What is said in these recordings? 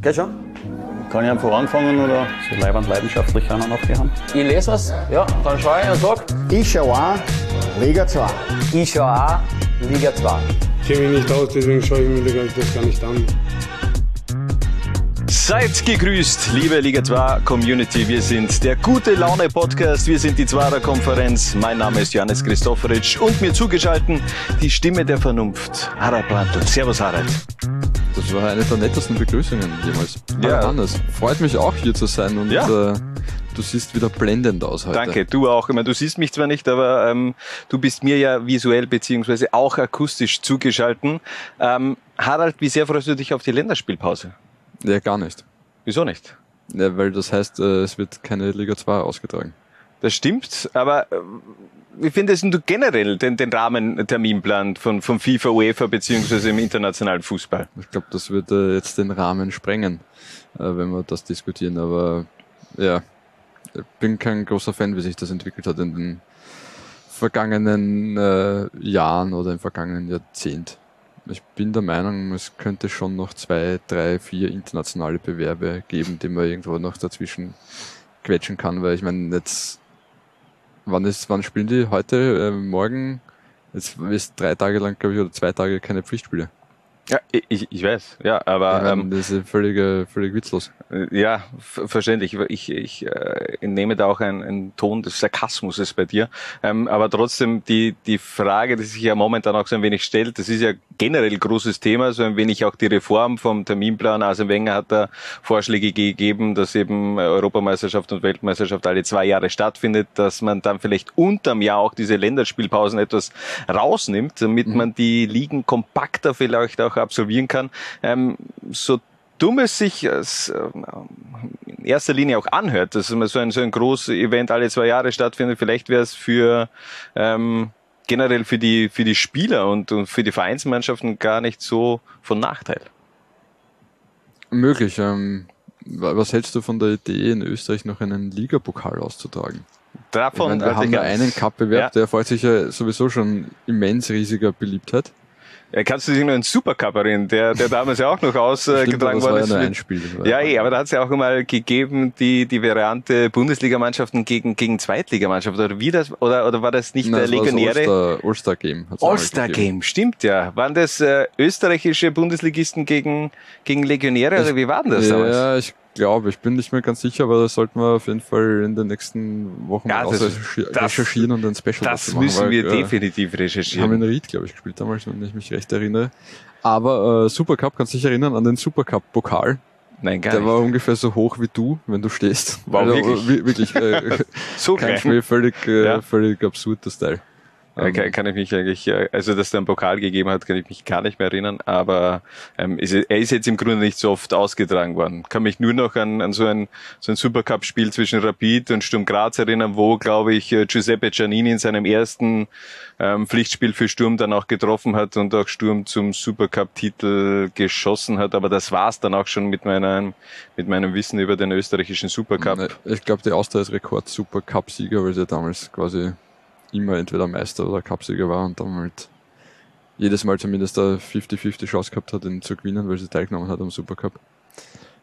Geht schon? Kann ich einfach anfangen oder so leibend leidenschaftlich einer noch haben? Ich lese was, ja, dann schaue ich und sag. Ich schaue auch Liga 2. Ich schaue auch Liga 2. Ich kenne mich nicht aus, deswegen schaue ich mir das gar nicht an. Seid gegrüßt, liebe Liga 2 Community. Wir sind der gute Laune Podcast. Wir sind die Zwarer Konferenz. Mein Name ist Johannes Christofferitsch und mir zugeschalten die Stimme der Vernunft, Harald Brandl. Servus, Harald. Das war eine der nettesten Begrüßungen jemals. Ja. Hannes, freut mich auch hier zu sein und Ja. äh, du siehst wieder blendend aus heute. Danke, du auch. Ich meine, du siehst mich zwar nicht, aber ähm, du bist mir ja visuell beziehungsweise auch akustisch zugeschalten. Ähm, Harald, wie sehr freust du dich auf die Länderspielpause? Ja, gar nicht. Wieso nicht? Ja, weil das heißt, äh, es wird keine Liga 2 ausgetragen. Das stimmt, aber äh, wie findest du generell den, den Rahmenterminplan von, von FIFA, UEFA beziehungsweise im internationalen Fußball? Ich glaube, das wird äh, jetzt den Rahmen sprengen, äh, wenn wir das diskutieren. Aber ja, ich bin kein großer Fan, wie sich das entwickelt hat in den vergangenen äh, Jahren oder im vergangenen Jahrzehnt. Ich bin der Meinung, es könnte schon noch zwei, drei, vier internationale Bewerbe geben, die man irgendwo noch dazwischen quetschen kann, weil ich meine, jetzt, wann ist, wann spielen die? Heute, äh, morgen? Jetzt ist drei Tage lang, glaube ich, oder zwei Tage keine Pflichtspiele. Ja, ich, ich weiß, ja, aber meine, ähm, das ist völlig, äh, völlig witzlos. ja, ver- verständlich. Ich, ich äh, nehme da auch einen, einen Ton des Sarkasmus bei dir. Ähm, aber trotzdem die, die Frage, die sich ja momentan auch so ein wenig stellt, das ist ja generell großes Thema, so ein wenig auch die Reform vom Terminplan. Arsene Wenger hat da Vorschläge gegeben, dass eben Europameisterschaft und Weltmeisterschaft alle zwei Jahre stattfindet, dass man dann vielleicht unterm Jahr auch diese Länderspielpausen etwas rausnimmt, damit man die Ligen kompakter vielleicht auch absolvieren kann. Ähm, so dumm es sich als, ähm, in erster Linie auch anhört, dass man so ein, so ein großes Event alle zwei Jahre stattfindet, vielleicht wäre es für ähm, generell für die für die Spieler und, und für die Vereinsmannschaften gar nicht so von Nachteil. Möglich. Ähm, wa- was hältst du von der Idee, in Österreich noch einen Ligapokal auszutragen? Ich Davon meine, wir also haben ja einen Cup-Bewerb, Ja. der freut sich ja sowieso schon immens riesiger Beliebtheit. Ja, kannst du dich nur einen Supercup erinnern, der, der damals ja auch noch ausgetragen war worden ja ist. mit- Ja, eh, aber da hat es ja auch mal gegeben, die, die Variante Bundesligamannschaften gegen, gegen Zweitligamannschaften. Oder wie das, oder, oder war das nicht Nein, der? All-Star- All-Star-Game. hat's einmal All-Star gegeben. Game, stimmt ja. Waren das äh, österreichische Bundesligisten gegen, gegen Legionäre oder wie war denn das damals? Ja, ich glaube, ich bin nicht mehr ganz sicher, aber das sollten wir auf jeden Fall in den nächsten Wochen Ja, das- ausrecherchi- das- recherchieren und ein Special Das machen, müssen weil, wir äh, definitiv Wir haben recherchieren. in Ried, glaube ich, gespielt damals, wenn ich mich recht erinnere. Aber äh, Supercup, kannst du dich erinnern an den Supercup-Pokal? Nein, gar Der nicht. war ungefähr so hoch wie du, wenn du stehst. Wow, wirklich? wi- wirklich äh, so kein klein. Spiel, völlig, äh, Ja. völlig absurd, das Teil. Ja, kann, kann ich mich eigentlich, äh, also dass der einen Pokal gegeben hat, kann ich mich gar nicht mehr erinnern, aber ähm, ist, er ist jetzt im Grunde nicht so oft ausgetragen worden. Kann mich nur noch an, an so ein, so ein Supercup-Spiel zwischen Rapid und Sturm Graz erinnern, wo, glaube ich, äh, Giuseppe Giannini in seinem ersten ähm, Pflichtspiel für Sturm dann auch getroffen hat und auch Sturm zum Supercup-Titel geschossen hat, aber das war's dann auch schon mit meinem, mit meinem Wissen über den österreichischen Supercup. Ne, Ich glaube, die Austria ist Rekord Supercup-Sieger, weil sie damals quasi immer entweder Meister oder Cupsieger war und dann halt jedes Mal zumindest eine 50-50 Chance gehabt hat, ihn zu gewinnen, weil sie teilgenommen hat am Supercup.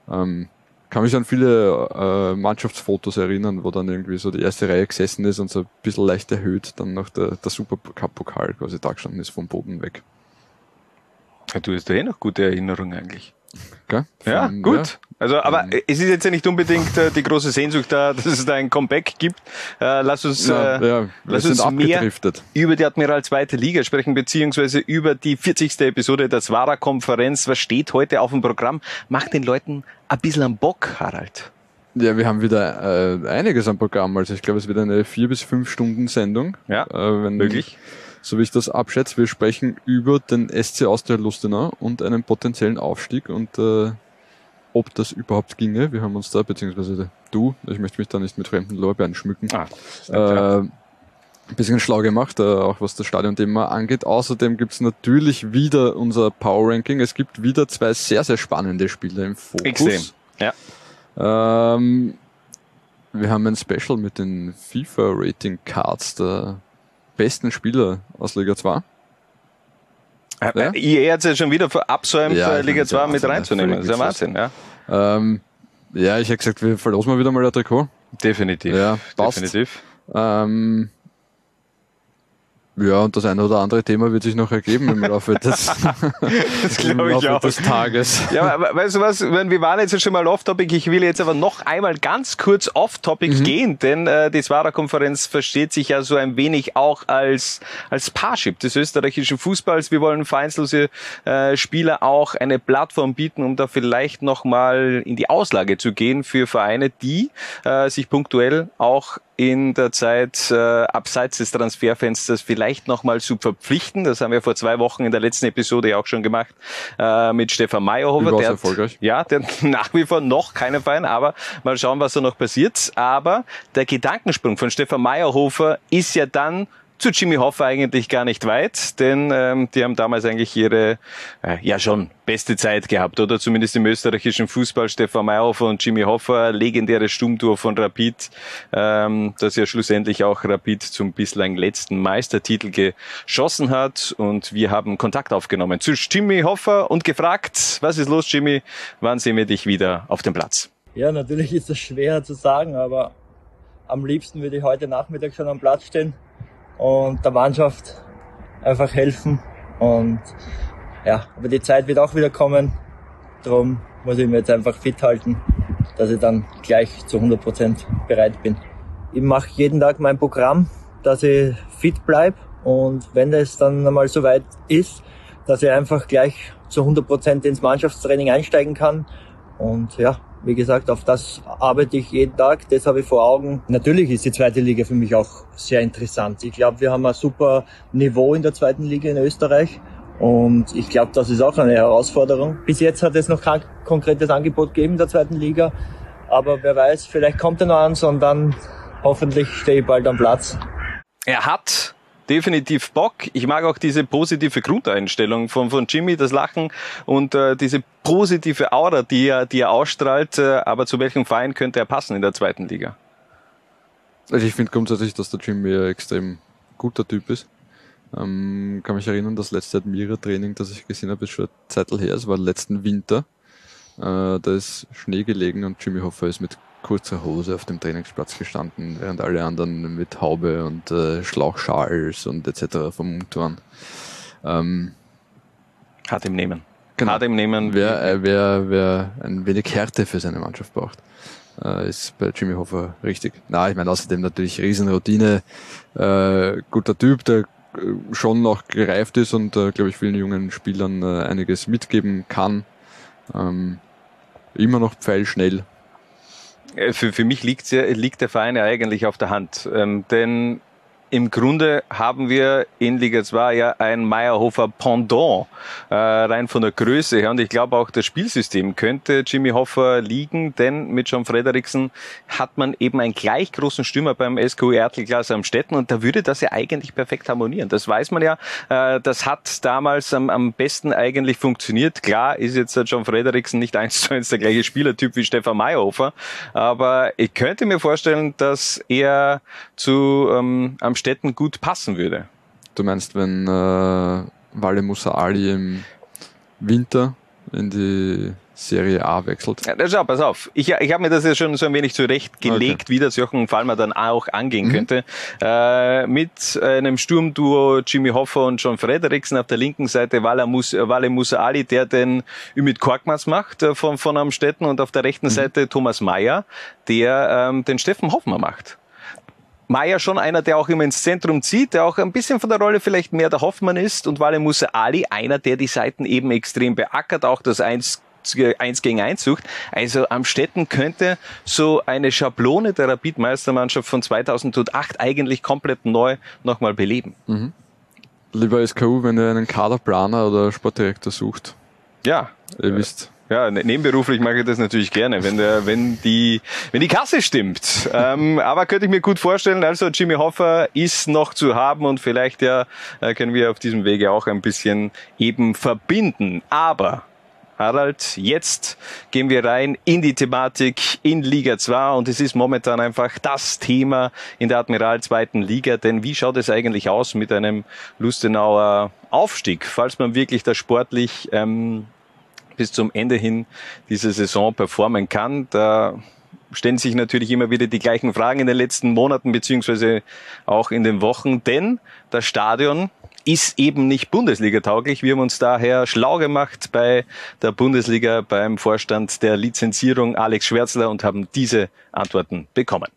Ähm, kann mich an viele äh, Mannschaftsfotos erinnern, wo dann irgendwie so die erste Reihe gesessen ist und so ein bisschen leicht erhöht dann noch der, der Supercup-Pokal quasi da gestanden ist vom Boden weg. Ja, Du hast da eh noch gute Erinnerungen eigentlich. Ja, Von- gut. Also, aber Ähm. es ist jetzt ja nicht unbedingt äh, die große Sehnsucht da, dass es da ein Comeback gibt. Äh, lass uns, Ja, äh, ja, lass uns mehr über die Admiral zweite Liga sprechen, beziehungsweise über die 40. Episode der Zwara-Konferenz. Was steht heute auf dem Programm? Macht den Leuten ein bisschen am Bock, Harald. Ja, wir haben wieder äh, einiges am Programm. Also ich glaube, es wird eine vier bis fünf Stunden Sendung. Ja, äh, wenn, möglich. So wie ich das abschätze. Wir sprechen über den SC Austria Lustenau und einen potenziellen Aufstieg und äh, ob das überhaupt ginge. Wir haben uns da, beziehungsweise du, ich möchte mich da nicht mit fremden Lorbeeren schmücken, Ah, äh, ein bisschen schlau gemacht, äh, auch was das Stadionthema angeht. Außerdem gibt's natürlich wieder unser Power Ranking. Es gibt wieder zwei sehr, sehr spannende Spiele im Fokus. Extrem. Ja. Ähm, wir haben ein Special mit den FIFA Rating Cards der besten Spieler aus Liga 2. Äh, Ja? EA hat es ja schon wieder verabsäumt, Ja, äh, Liga meine, 2 das ist mit reinzunehmen. Das ist ja. Wahnsinn, ja. Ähm, ja, ich hätte gesagt, wir verlosen mal wieder mal ein Trikot. Definitiv. Ja, passt. Definitiv. Ähm, ja, und das eine oder andere Thema wird sich noch ergeben im Laufe des, Das im Laufe auch. des Tages. Ja, aber weißt du was, wir waren jetzt schon mal off-topic, ich will jetzt aber noch einmal ganz kurz off-topic gehen, denn äh, die Swara-Konferenz versteht sich ja so ein wenig auch als, als Parship des österreichischen Fußballs. Wir wollen vereinslose äh, Spieler auch eine Plattform bieten, um da vielleicht nochmal in die Auslage zu gehen für Vereine, die äh, sich punktuell auch in der Zeit äh, abseits des Transferfensters vielleicht nochmal zu verpflichten. Das haben wir vor zwei Wochen in der letzten Episode ja auch schon gemacht äh, mit Stefan Meyerhofer. Der hat- erfolgreich. ja, der hat nach wie vor noch keine Verein, aber mal schauen, was da noch passiert. Aber der Gedankensprung von Stefan Meyerhofer ist ja dann zu Jimmy Hoffa eigentlich gar nicht weit, denn ähm, die haben damals eigentlich ihre äh, ja schon beste Zeit gehabt, oder zumindest im österreichischen Fußball. Stefan Meyerhofer und Jimmy Hoffa, legendäres Sturmtor von Rapid, ähm, das ja schlussendlich auch Rapid zum bislang letzten Meistertitel geschossen hat. Und wir haben Kontakt aufgenommen zu Jimmy Hoffa und gefragt, was ist los, Jimmy? Wann sehen wir dich wieder auf dem Platz? Ja, natürlich ist das schwer zu sagen, aber am liebsten würde ich heute Nachmittag schon am Platz stehen und der Mannschaft einfach helfen. Und ja, aber die Zeit wird auch wieder kommen. Darum muss ich mir jetzt einfach fit halten, dass ich dann gleich zu 100 Prozent bereit bin. Ich mache jeden Tag mein Programm, dass ich fit bleib und wenn es dann einmal soweit ist, dass ich einfach gleich zu 100 Prozent ins Mannschaftstraining einsteigen kann. Und ja, wie gesagt, auf das arbeite ich jeden Tag, das habe ich vor Augen. Natürlich ist die zweite Liga für mich auch sehr interessant. Ich glaube, wir haben ein super Niveau in der zweiten Liga in Österreich. Und ich glaube, das ist auch eine Herausforderung. Bis jetzt hat es noch kein konkretes Angebot gegeben in der zweiten Liga. Aber wer weiß, vielleicht kommt er noch eins und dann hoffentlich stehe ich bald am Platz. er hat definitiv Bock. Ich mag auch diese positive Grundeinstellung von, von Jimmy, das Lachen und äh, diese positive Aura, die er, die er ausstrahlt. Äh, aber zu welchem Verein könnte er passen in der zweiten Liga? Also ich finde grundsätzlich, dass der Jimmy ein extrem guter Typ ist. Ähm, kann mich erinnern, das letzte Admira-Training, das ich gesehen habe, ist schon eine Zeit her. Es war letzten Winter. Äh, da ist Schnee gelegen und Jimmy Hoffa ist mit kurzer Hose auf dem Trainingsplatz gestanden, während alle anderen mit Haube und äh, Schlauchschals und etc. vermummt waren. Ähm, Hat ihm nehmen. Genau. Hat ihm nehmen. wer, äh, wer, wer ein wenig Härte für seine Mannschaft braucht, äh, ist bei Jimmy Hoffa richtig. Na, ich meine, außerdem natürlich Riesenroutine, äh, guter Typ, der äh, schon noch gereift ist und, äh, glaube ich, vielen jungen Spielern äh, einiges mitgeben kann. Ähm, immer noch pfeilschnell. Äh, Für, für mich liegt, liegt der Verein ja eigentlich auf der Hand. Ähm, denn im Grunde haben wir in Liga 2 ja ein Meyerhofer Pendant, äh, rein von der Größe her. Und ich glaube auch das Spielsystem könnte Jimmy Hoffa liegen, denn mit John Frederiksen hat man eben einen gleich großen Stürmer beim SKU Ertelglas am Städten und da würde das ja eigentlich perfekt harmonieren. Das weiß man ja. Äh, das hat damals am, am besten eigentlich funktioniert. Klar ist jetzt der John Frederiksen nicht eins zu eins der gleiche Spielertyp wie Stefan Meyerhofer, aber ich könnte mir vorstellen, dass er zu ähm, am Städten gut passen würde. Du meinst, wenn äh, Wale Musa Ali im Winter in die Serie A wechselt? Ja, schau, pass auf. Ich, ich habe mir das ja schon so ein wenig zurechtgelegt, wie das Jochen Fallmer dann auch angehen könnte. Äh, mit einem Sturmduo Jimmy Hoffa und John Frederiksen auf der linken Seite Wale Musa, Wale Musa Ali, der den Ümit Korkmaz macht äh, von, von Amstetten und auf der rechten Seite Thomas Mayer, der ähm, den Steffen Hoffmann macht. Meier schon einer, der auch immer ins Zentrum zieht, der auch ein bisschen von der Rolle vielleicht mehr der Hoffmann ist und Wale Musa Ali einer, der die Seiten eben extrem beackert, auch das 1 1 gegen 1 sucht. Also am Städten könnte so eine Schablone der Rapid-Meistermannschaft von 2008 eigentlich komplett neu nochmal beleben. Lieber SKU, wenn ihr einen Kaderplaner oder Sportdirektor sucht, Ja, ihr wisst, Ja, ne- nebenberuflich mache ich das natürlich gerne, wenn der, wenn die, wenn die Kasse stimmt. ähm, aber könnte ich mir gut vorstellen, also Jimmy Hoffa ist noch zu haben und vielleicht ja äh, können wir auf diesem Wege auch ein bisschen eben verbinden. Aber Harald, jetzt gehen wir rein in die Thematik in Liga 2 und es ist momentan einfach das Thema in der Admiral zweiten Liga, denn wie schaut es eigentlich aus mit einem Lustenauer Aufstieg, falls man wirklich da sportlich ähm, bis zum Ende hin diese Saison performen kann. Da stellen sich natürlich immer wieder die gleichen Fragen in den letzten Monaten beziehungsweise auch in den Wochen, denn das Stadion ist eben nicht Bundesliga-tauglich. Wir haben uns daher schlau gemacht bei der Bundesliga beim Vorstand der Lizenzierung Alex Schwärzler und haben diese Antworten bekommen.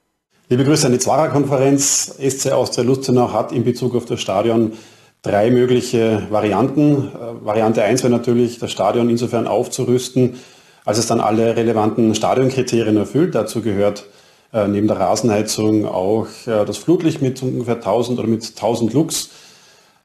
Liebe Grüße an die Zwarer-Konferenz. SC Austria Lustenau hat in Bezug auf das Stadion drei mögliche Varianten. Äh, Variante 1 wäre natürlich, das Stadion insofern aufzurüsten, als es dann alle relevanten Stadionkriterien erfüllt. Dazu gehört äh, neben der Rasenheizung auch äh, das Flutlicht mit ungefähr 1000 oder mit 1000 Lux.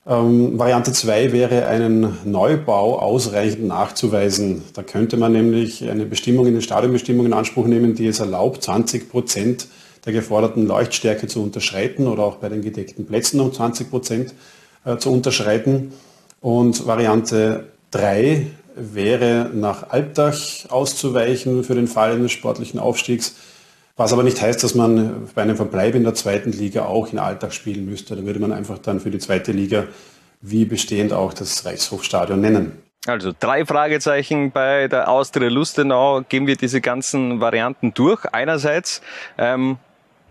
Ähm, Variante 2 wäre einen Neubau ausreichend nachzuweisen. Da könnte man nämlich eine Bestimmung in den Stadionbestimmungen in Anspruch nehmen, die es erlaubt, 20 Prozent der geforderten Leuchtstärke zu unterschreiten oder auch bei den gedeckten Plätzen um 20 Prozent äh, zu unterschreiten. Und Variante 3 wäre nach Albdach auszuweichen für den Fall eines sportlichen Aufstiegs. Was aber nicht heißt, dass man bei einem Verbleib in der zweiten Liga auch in Alltag spielen müsste. Da würde man einfach dann für die zweite Liga wie bestehend auch das Reichshofstadion nennen. Also drei Fragezeichen bei der Austria Lustenau. Gehen wir diese ganzen Varianten durch. Einerseits ähm,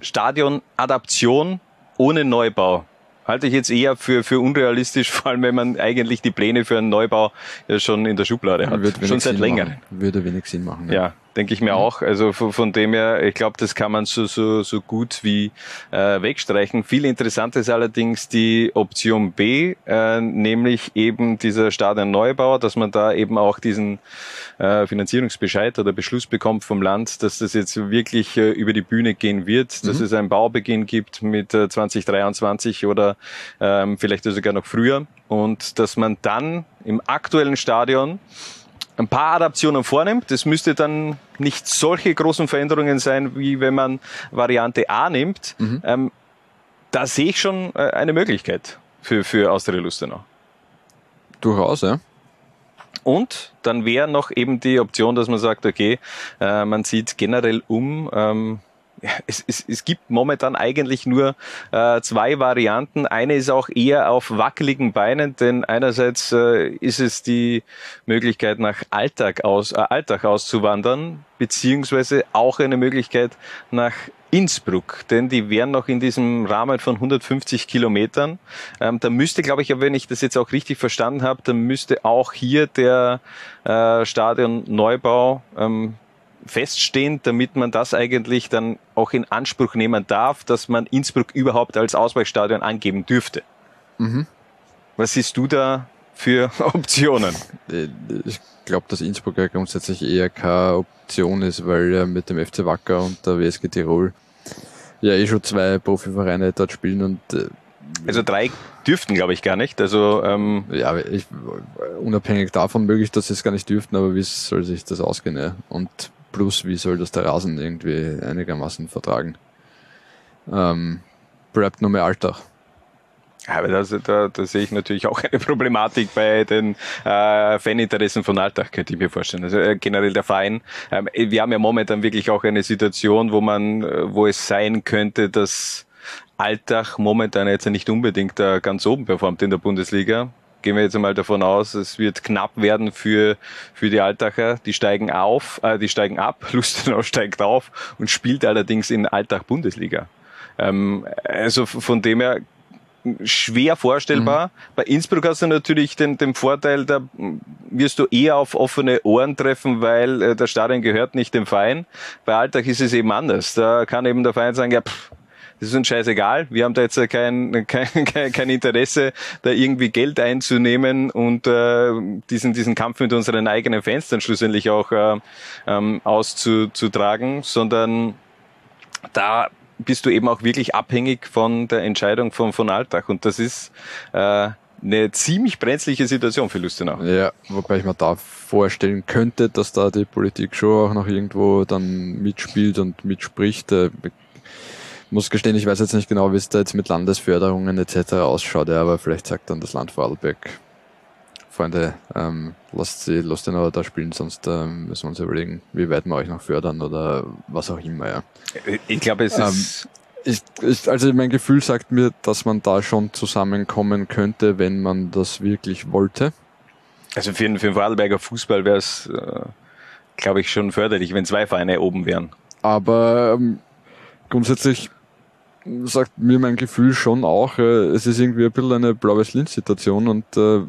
Stadionadaption ohne Neubau halte ich jetzt eher für, für unrealistisch, vor allem wenn man eigentlich die Pläne für einen Neubau ja schon in der Schublade hat. Schon seit längerem. Würde wenig Sinn machen. Ja, ja denke ich mir mhm. auch. Also von, von, dem her, ich glaube, das kann man so, so, so gut wie äh, wegstreichen. Viel interessant ist allerdings die Option B, äh, nämlich eben dieser Stadionneubau, dass man da eben auch diesen äh, Finanzierungsbescheid oder Beschluss bekommt vom Land, dass das jetzt wirklich äh, über die Bühne gehen wird, dass mhm. es einen Baubeginn gibt mit äh, 2023 oder ähm, vielleicht sogar noch früher und dass man dann im aktuellen Stadion ein paar Adaptionen vornimmt. Das müsste dann nicht solche großen Veränderungen sein, wie wenn man Variante A nimmt. Mhm. Ähm, da sehe ich schon äh, eine Möglichkeit für, für Austria Lustenau. Durchaus, ja. Und dann wäre noch eben die Option, dass man sagt, okay, äh, man sieht generell um, ähm, es, es, es gibt momentan eigentlich nur äh, zwei Varianten. Eine ist auch eher auf wackeligen Beinen, denn einerseits äh, ist es die Möglichkeit nach Alltag aus, äh, Alltag auszuwandern, beziehungsweise auch eine Möglichkeit nach Innsbruck, denn die wären noch in diesem Rahmen von 150 Kilometern. Ähm, da müsste, glaube ich, wenn ich das jetzt auch richtig verstanden habe, dann müsste auch hier der äh, Stadion Neubau ähm, feststehen, damit man das eigentlich dann auch in Anspruch nehmen darf, dass man Innsbruck überhaupt als Ausweichstadion angeben dürfte. Mhm. Was siehst du da für Optionen? Äh, ich glaube, dass Innsbruck ja grundsätzlich eher keine Option ist, weil ja mit dem FC Wacker und der WSG Tirol ja eh schon zwei Profivereine dort spielen und äh, also drei dürften, glaube ich, gar nicht. Also ähm ja, ich, unabhängig davon möglich, dass sie es gar nicht dürften, aber wie soll sich das ausgehen? Ja? Und plus, wie soll das der Rasen irgendwie einigermaßen vertragen? Ähm, bleibt nur mehr Alltag. Aber das, da, da sehe ich natürlich auch eine Problematik bei den äh, Faninteressen von Alltag, könnte ich mir vorstellen. Also äh, generell der Verein. Ähm, wir haben ja momentan wirklich auch eine Situation, wo man, äh, wo es sein könnte, dass Alltag momentan jetzt nicht unbedingt äh, ganz oben performt in der Bundesliga gehen wir jetzt einmal davon aus, es wird knapp werden für, für die Altacher. Die steigen auf, äh, die steigen ab, Lustenau steigt auf und spielt allerdings in Alltag Bundesliga. Ähm, also von dem her schwer vorstellbar. Mhm. Bei Innsbruck hast du natürlich den, den Vorteil, da wirst du eher auf offene Ohren treffen, weil äh, der Stadion gehört nicht dem Verein. Bei Alltag ist es eben anders. Da kann eben der Verein sagen, ja, pff, das ist uns scheißegal. Wir haben da jetzt kein, kein, kein Interesse, da irgendwie Geld einzunehmen und äh, diesen, diesen Kampf mit unseren eigenen Fans dann schlussendlich auch äh, ähm, auszutragen, sondern da bist du eben auch wirklich abhängig von der Entscheidung von, von Alltag. Und das ist äh, eine ziemlich brenzliche Situation für Lustenau. Ja, wobei ich mir da vorstellen könnte, dass da die Politik schon auch noch irgendwo dann mitspielt und mitspricht. Muss gestehen, ich weiß jetzt nicht genau, wie es da jetzt mit Landesförderungen etc. ausschaut, ja, aber vielleicht sagt dann das Land Vorarlberg, Freunde, ähm, lasst sie, lasst den aber da spielen, sonst ähm, müssen wir uns überlegen, wie weit wir euch noch fördern oder was auch immer, ja. Ich glaube, es ähm, ist ich, ich, also mein Gefühl sagt mir, dass man da schon zusammenkommen könnte, wenn man das wirklich wollte. Also für, für den Vorarlberger Fußball wäre es, äh, glaube ich, schon förderlich, wenn zwei Vereine oben wären. Aber ähm, grundsätzlich sagt mir mein Gefühl schon auch, äh, es ist irgendwie ein bisschen eine Blau-Weiß-Linz-Situation und äh,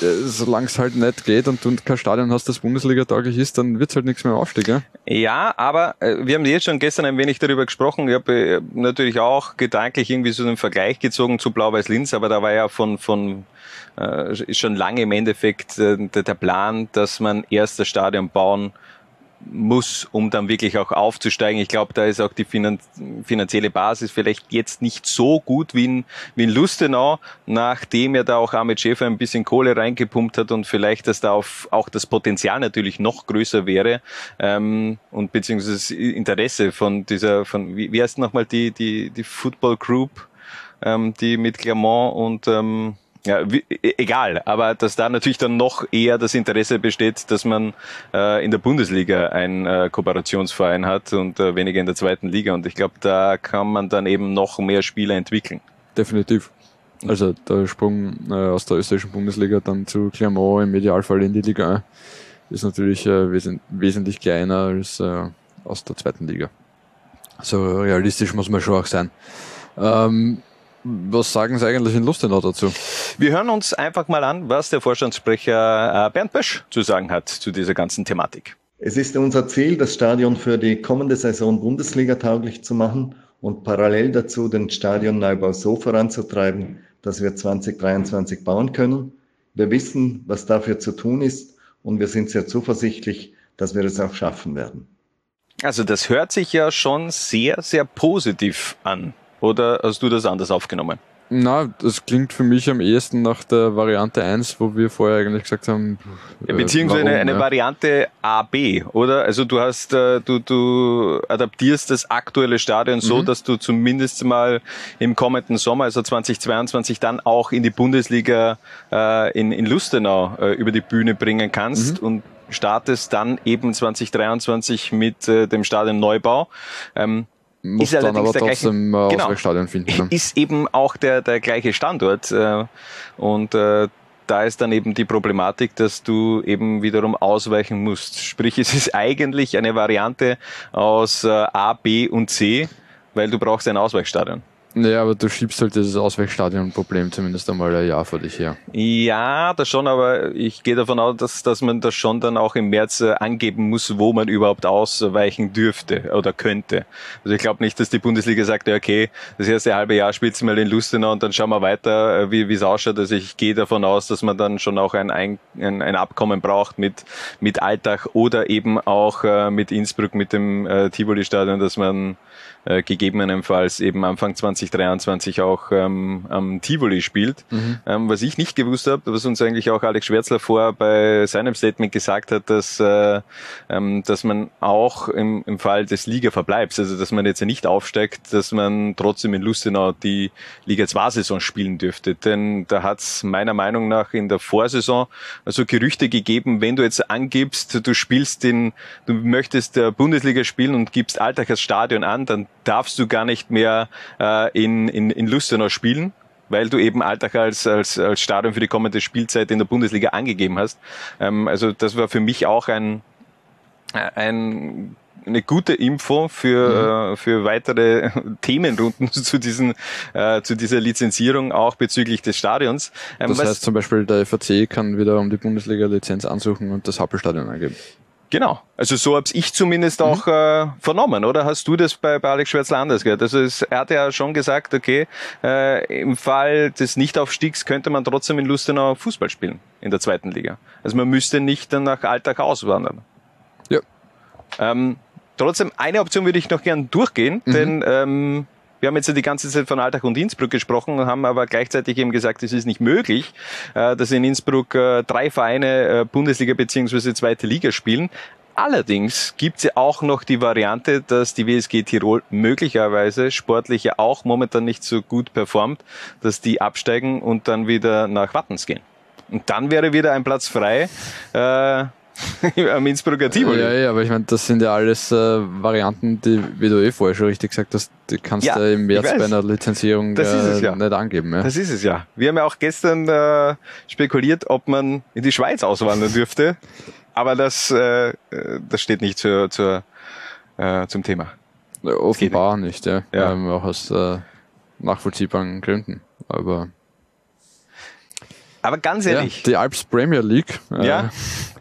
solange es halt nicht geht und du kein Stadion hast, das Bundesliga tauglich ist, dann wird's halt nichts mehr Aufstieg. Ja, ja aber äh, wir haben jetzt schon gestern ein wenig darüber gesprochen. Ich habe äh, natürlich auch gedanklich irgendwie so einen Vergleich gezogen zu Blau-Weiß-Linz, aber da war ja von, von äh, schon lange im Endeffekt äh, der, der Plan, dass man erst das Stadion bauen muss, um dann wirklich auch aufzusteigen. Ich glaube, da ist auch die finanzielle Basis vielleicht jetzt nicht so gut wie in, wie in Lustenau, nachdem ja da auch Ahmed Schäfer ein bisschen Kohle reingepumpt hat und vielleicht, dass da auf, auch das Potenzial natürlich noch größer wäre ähm, und beziehungsweise das Interesse von dieser, von wie, wie heißt nochmal die, die, die Football Group, ähm, die mit Clermont und ähm, ja, wie, e, egal, aber dass da natürlich dann noch eher das Interesse besteht, dass man äh, in der Bundesliga einen äh, Kooperationsverein hat und äh, weniger in der zweiten Liga. Und ich glaube, da kann man dann eben noch mehr Spieler entwickeln. Definitiv. Also der Sprung äh, aus der österreichischen Bundesliga dann zu Clermont im Idealfall in die Liga 1 ist natürlich äh, wes wesentlich kleiner als äh, aus der zweiten Liga. So realistisch muss man schon auch sein. Ähm, was sagen Sie eigentlich in Lustenau dazu? Wir hören uns einfach mal an, was der Vorstandssprecher äh, Bernd Bösch zu sagen hat zu dieser ganzen Thematik. Es ist unser Ziel, das Stadion für die kommende Saison Bundesliga tauglich zu machen und parallel dazu den Stadionneubau so voranzutreiben, dass wir 2023 bauen können. Wir wissen, was dafür zu tun ist und wir sind sehr zuversichtlich, dass wir es auch schaffen werden. Also das hört sich ja schon sehr, sehr positiv an. Oder hast du das anders aufgenommen? Na, das klingt für mich am ehesten nach der Variante 1, wo wir vorher eigentlich gesagt haben. Äh, Beziehungsweise warum, eine, eine ja. Variante AB, oder? Also du hast, äh, du, du adaptierst das aktuelle Stadion so, mhm. dass du zumindest mal im kommenden Sommer, also 2022, dann auch in die Bundesliga äh, in, in Lustenau äh, über die Bühne bringen kannst mhm. und startest dann eben 2023 mit äh, dem Stadion Neubau. Ähm, muss ist dann aber trotzdem gleiche, genau, Ausweichstadion finden. Ne? Ist eben auch der, der gleiche Standort. Äh, und äh, da ist dann eben die Problematik, dass du eben wiederum ausweichen musst. Sprich, es ist eigentlich eine Variante aus äh, A, B und C, weil du brauchst ein Ausweichstadion. Naja, aber du schiebst halt dieses Ausweichstadion-Problem zumindest einmal ein Jahr vor dich her. Ja, das schon, aber ich gehe davon aus, dass, dass man das schon dann auch im März äh, angeben muss, wo man überhaupt ausweichen dürfte oder könnte. Also ich glaube nicht, dass die Bundesliga sagt, ja, okay, das erste halbe Jahr spielst du mal in Lustenau und dann schauen wir weiter, äh, wie es ausschaut. Also ich gehe davon aus, dass man dann schon auch ein, ein, ein Abkommen braucht mit, mit Alltag oder eben auch äh, mit Innsbruck, mit dem äh, Tivoli-Stadion, dass man äh, gegebenenfalls eben Anfang 2023 auch ähm, am Tivoli spielt. Mhm. Ähm, was ich nicht gewusst habe, was uns eigentlich auch Alex Schwärzler vor bei seinem Statement gesagt hat, dass, äh, ähm, dass man auch im, im Fall des Liga-Verbleibs, also dass man jetzt nicht aufsteigt, dass man trotzdem in Lustenau die Liga 2-Saison spielen dürfte. Denn da hat es meiner Meinung nach in der Vorsaison also Gerüchte gegeben, wenn du jetzt angibst, du spielst den, du möchtest der Bundesliga spielen und gibst Alltag als Stadion an, dann darfst du gar nicht mehr äh, in, in, in Lustenau spielen, weil du eben Alltag als, als, als Stadion für die kommende Spielzeit in der Bundesliga angegeben hast. Ähm, also das war für mich auch ein, ein eine gute Info für, mhm. äh, für weitere Themenrunden zu, diesen, äh, zu dieser Lizenzierung, auch bezüglich des Stadions. Ähm, das heißt zum Beispiel, der FAC kann wieder um die Bundesliga-Lizenz ansuchen und das Hauptstadion angeben. Genau. Also so hab's ich zumindest auch mhm. äh, vernommen, oder? Hast du das bei, bei Alex Schwärzler anders gehört? Also es, er hat ja schon gesagt, okay, äh, im Fall des Nichtaufstiegs könnte man trotzdem in Lustenau Fußball spielen in der zweiten Liga. Also man müsste nicht dann nach Alltag auswandern. Ja. Ähm, trotzdem, eine Option würde ich noch gern durchgehen, mhm. denn ähm, wir haben jetzt die ganze Zeit von Alltag und Innsbruck gesprochen, haben aber gleichzeitig eben gesagt, es ist nicht möglich, äh, dass in Innsbruck äh, drei Vereine äh, Bundesliga beziehungsweise zweite Liga spielen. Allerdings gibt es ja auch noch die Variante, dass die WSG Tirol möglicherweise sportlich ja auch momentan nicht so gut performt, dass die absteigen und dann wieder nach Wattens gehen. Und dann wäre wieder ein Platz frei Am Innsbrucker Tivoli. Ja, ja, aber ich meine, das sind ja alles äh, Varianten, die, wie du eh vorher schon richtig gesagt hast, die kannst Ja, du im März bei einer Lizenzierung Das ist es äh, ja. nicht angeben. Ja. Das ist es ja. Wir haben ja auch gestern äh, spekuliert, ob man in die Schweiz auswandern dürfte. Aber das, äh, äh, das steht nicht zur, zur, äh, zum Thema. Ja, Offenbar nicht, ja. Ja. Ähm, auch aus äh, nachvollziehbaren Gründen. Aber Aber ganz ja, ehrlich, die Alps Premier League äh, Ja.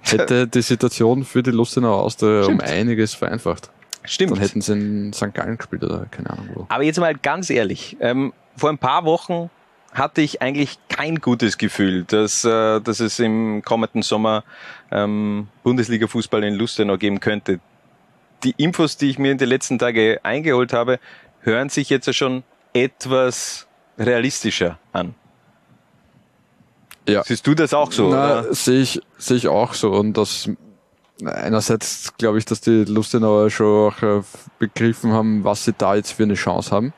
hätte die Situation für die Lustenauer Austria um Stimmt. einiges vereinfacht. stimmt. Dann hätten sie in St. Gallen gespielt oder keine Ahnung wo. Aber jetzt mal ganz ehrlich, ähm, vor ein paar Wochen hatte ich eigentlich kein gutes Gefühl, dass, äh, dass es im kommenden Sommer ähm, Bundesliga-Fußball in Lustenau geben könnte. Die Infos, die ich mir in den letzten Tagen eingeholt habe, hören sich jetzt ja schon etwas realistischer an. Ja. Siehst du das auch so? Na, sehe ich, sehe ich auch so. Und das einerseits glaube ich, dass die Lustenauer schon auch äh, begriffen haben, was sie da jetzt für eine Chance haben.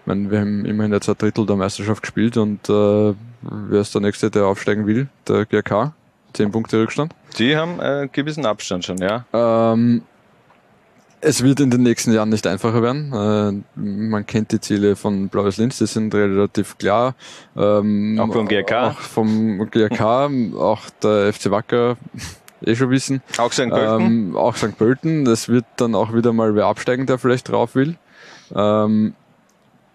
Ich meine, wir haben immerhin jetzt ein Drittel der Meisterschaft gespielt und äh, wer ist der Nächste, der aufsteigen will? Der GRK. Zehn Punkte Rückstand. Die haben äh, einen gewissen Abstand schon, ja. Ähm, es wird in den nächsten Jahren nicht einfacher werden. Äh, man kennt die Ziele von Blaues Linz, die sind relativ klar. Ähm, Auch vom GRK. Auch vom GRK, auch der FC Wacker, eh schon wissen. Auch St. Pölten. Ähm, auch St. Pölten. Es wird dann auch wieder mal wer absteigen, der vielleicht drauf will. Ähm,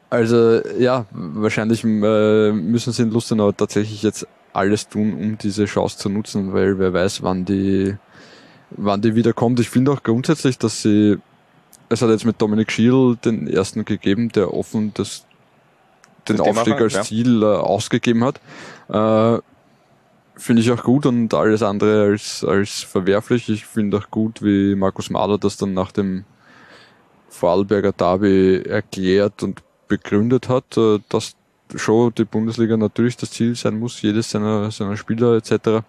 also ja, wahrscheinlich äh, müssen sie in Lustenau tatsächlich jetzt alles tun, um diese Chance zu nutzen, weil wer weiß, wann die, wann die wieder kommt. Ich finde auch grundsätzlich, dass sie, es hat jetzt mit Dominik Schiel den ersten gegeben, der offen das, den System Aufstieg auch, als ja. Ziel äh, ausgegeben hat. Äh, finde ich auch gut und alles andere als, als verwerflich. Ich finde auch gut, wie Markus Mahler das dann nach dem Vorarlberger Derby erklärt und begründet hat, äh, dass schon die Bundesliga natürlich das Ziel sein muss, jedes seiner, seiner Spieler etc.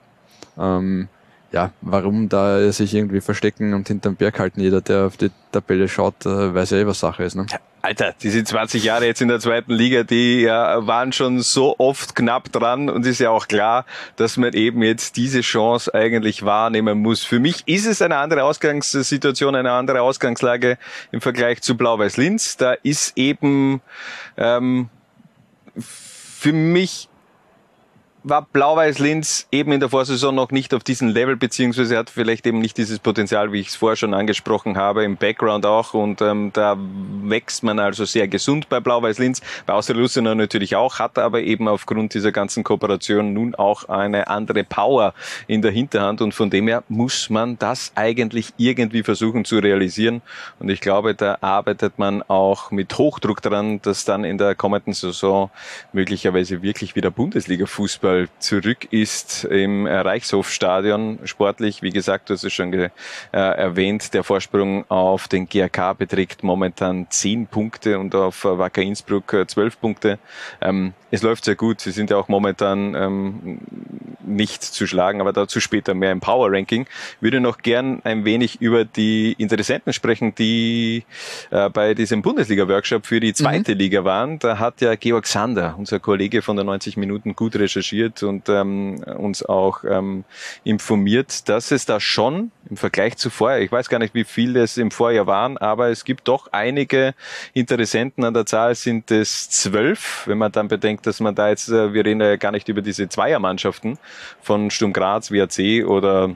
Ähm, ja, warum da sich irgendwie verstecken und hinterm Berg halten, jeder, der auf die Tabelle schaut, äh, weiß ja eh, was Sache ist. Ne? Alter, diese 20 Jahre jetzt in der zweiten Liga, die ja, waren schon so oft knapp dran und ist ja auch klar, dass man eben jetzt diese Chance eigentlich wahrnehmen muss. Für mich ist es eine andere Ausgangssituation, eine andere Ausgangslage im Vergleich zu Blau-Weiß Linz. Da ist eben ähm, für mich war Blau-Weiß Linz eben in der Vorsaison noch nicht auf diesem Level, beziehungsweise hat vielleicht eben nicht dieses Potenzial, wie ich es vorher schon angesprochen habe, im Background auch. Und ähm, da wächst man also sehr gesund bei Blau-Weiß Linz, bei Austria natürlich auch, hat aber eben aufgrund dieser ganzen Kooperation nun auch eine andere Power in der Hinterhand. Und von dem her muss man das eigentlich irgendwie versuchen zu realisieren. Und ich glaube, da arbeitet man auch mit Hochdruck dran, dass dann in der kommenden Saison möglicherweise wirklich wieder Bundesliga-Fußball zurück ist im Reichshofstadion. Sportlich, wie gesagt, du hast es schon äh, erwähnt, der Vorsprung auf den GRK beträgt momentan 10 Punkte und auf äh, Wacker Innsbruck äh, 12 Punkte. Ähm, es läuft sehr gut. Sie sind ja auch momentan ähm, nicht zu schlagen, aber dazu später mehr im Power Ranking. Würde noch gern ein wenig über die Interessenten sprechen, die äh, bei diesem Bundesliga-Workshop für die zweite Liga waren. Da hat ja Georg Sander, unser Kollege von der 90 Minuten, gut recherchiert und ähm, uns auch ähm, informiert, dass es da schon im Vergleich zu vorher, ich weiß gar nicht, wie viele es im Vorjahr waren, aber es gibt doch einige Interessenten an der Zahl, sind es zwölf, wenn man dann bedenkt, dass man da jetzt, äh, wir reden ja gar nicht über diese Zweiermannschaften von Sturm Graz, WAC oder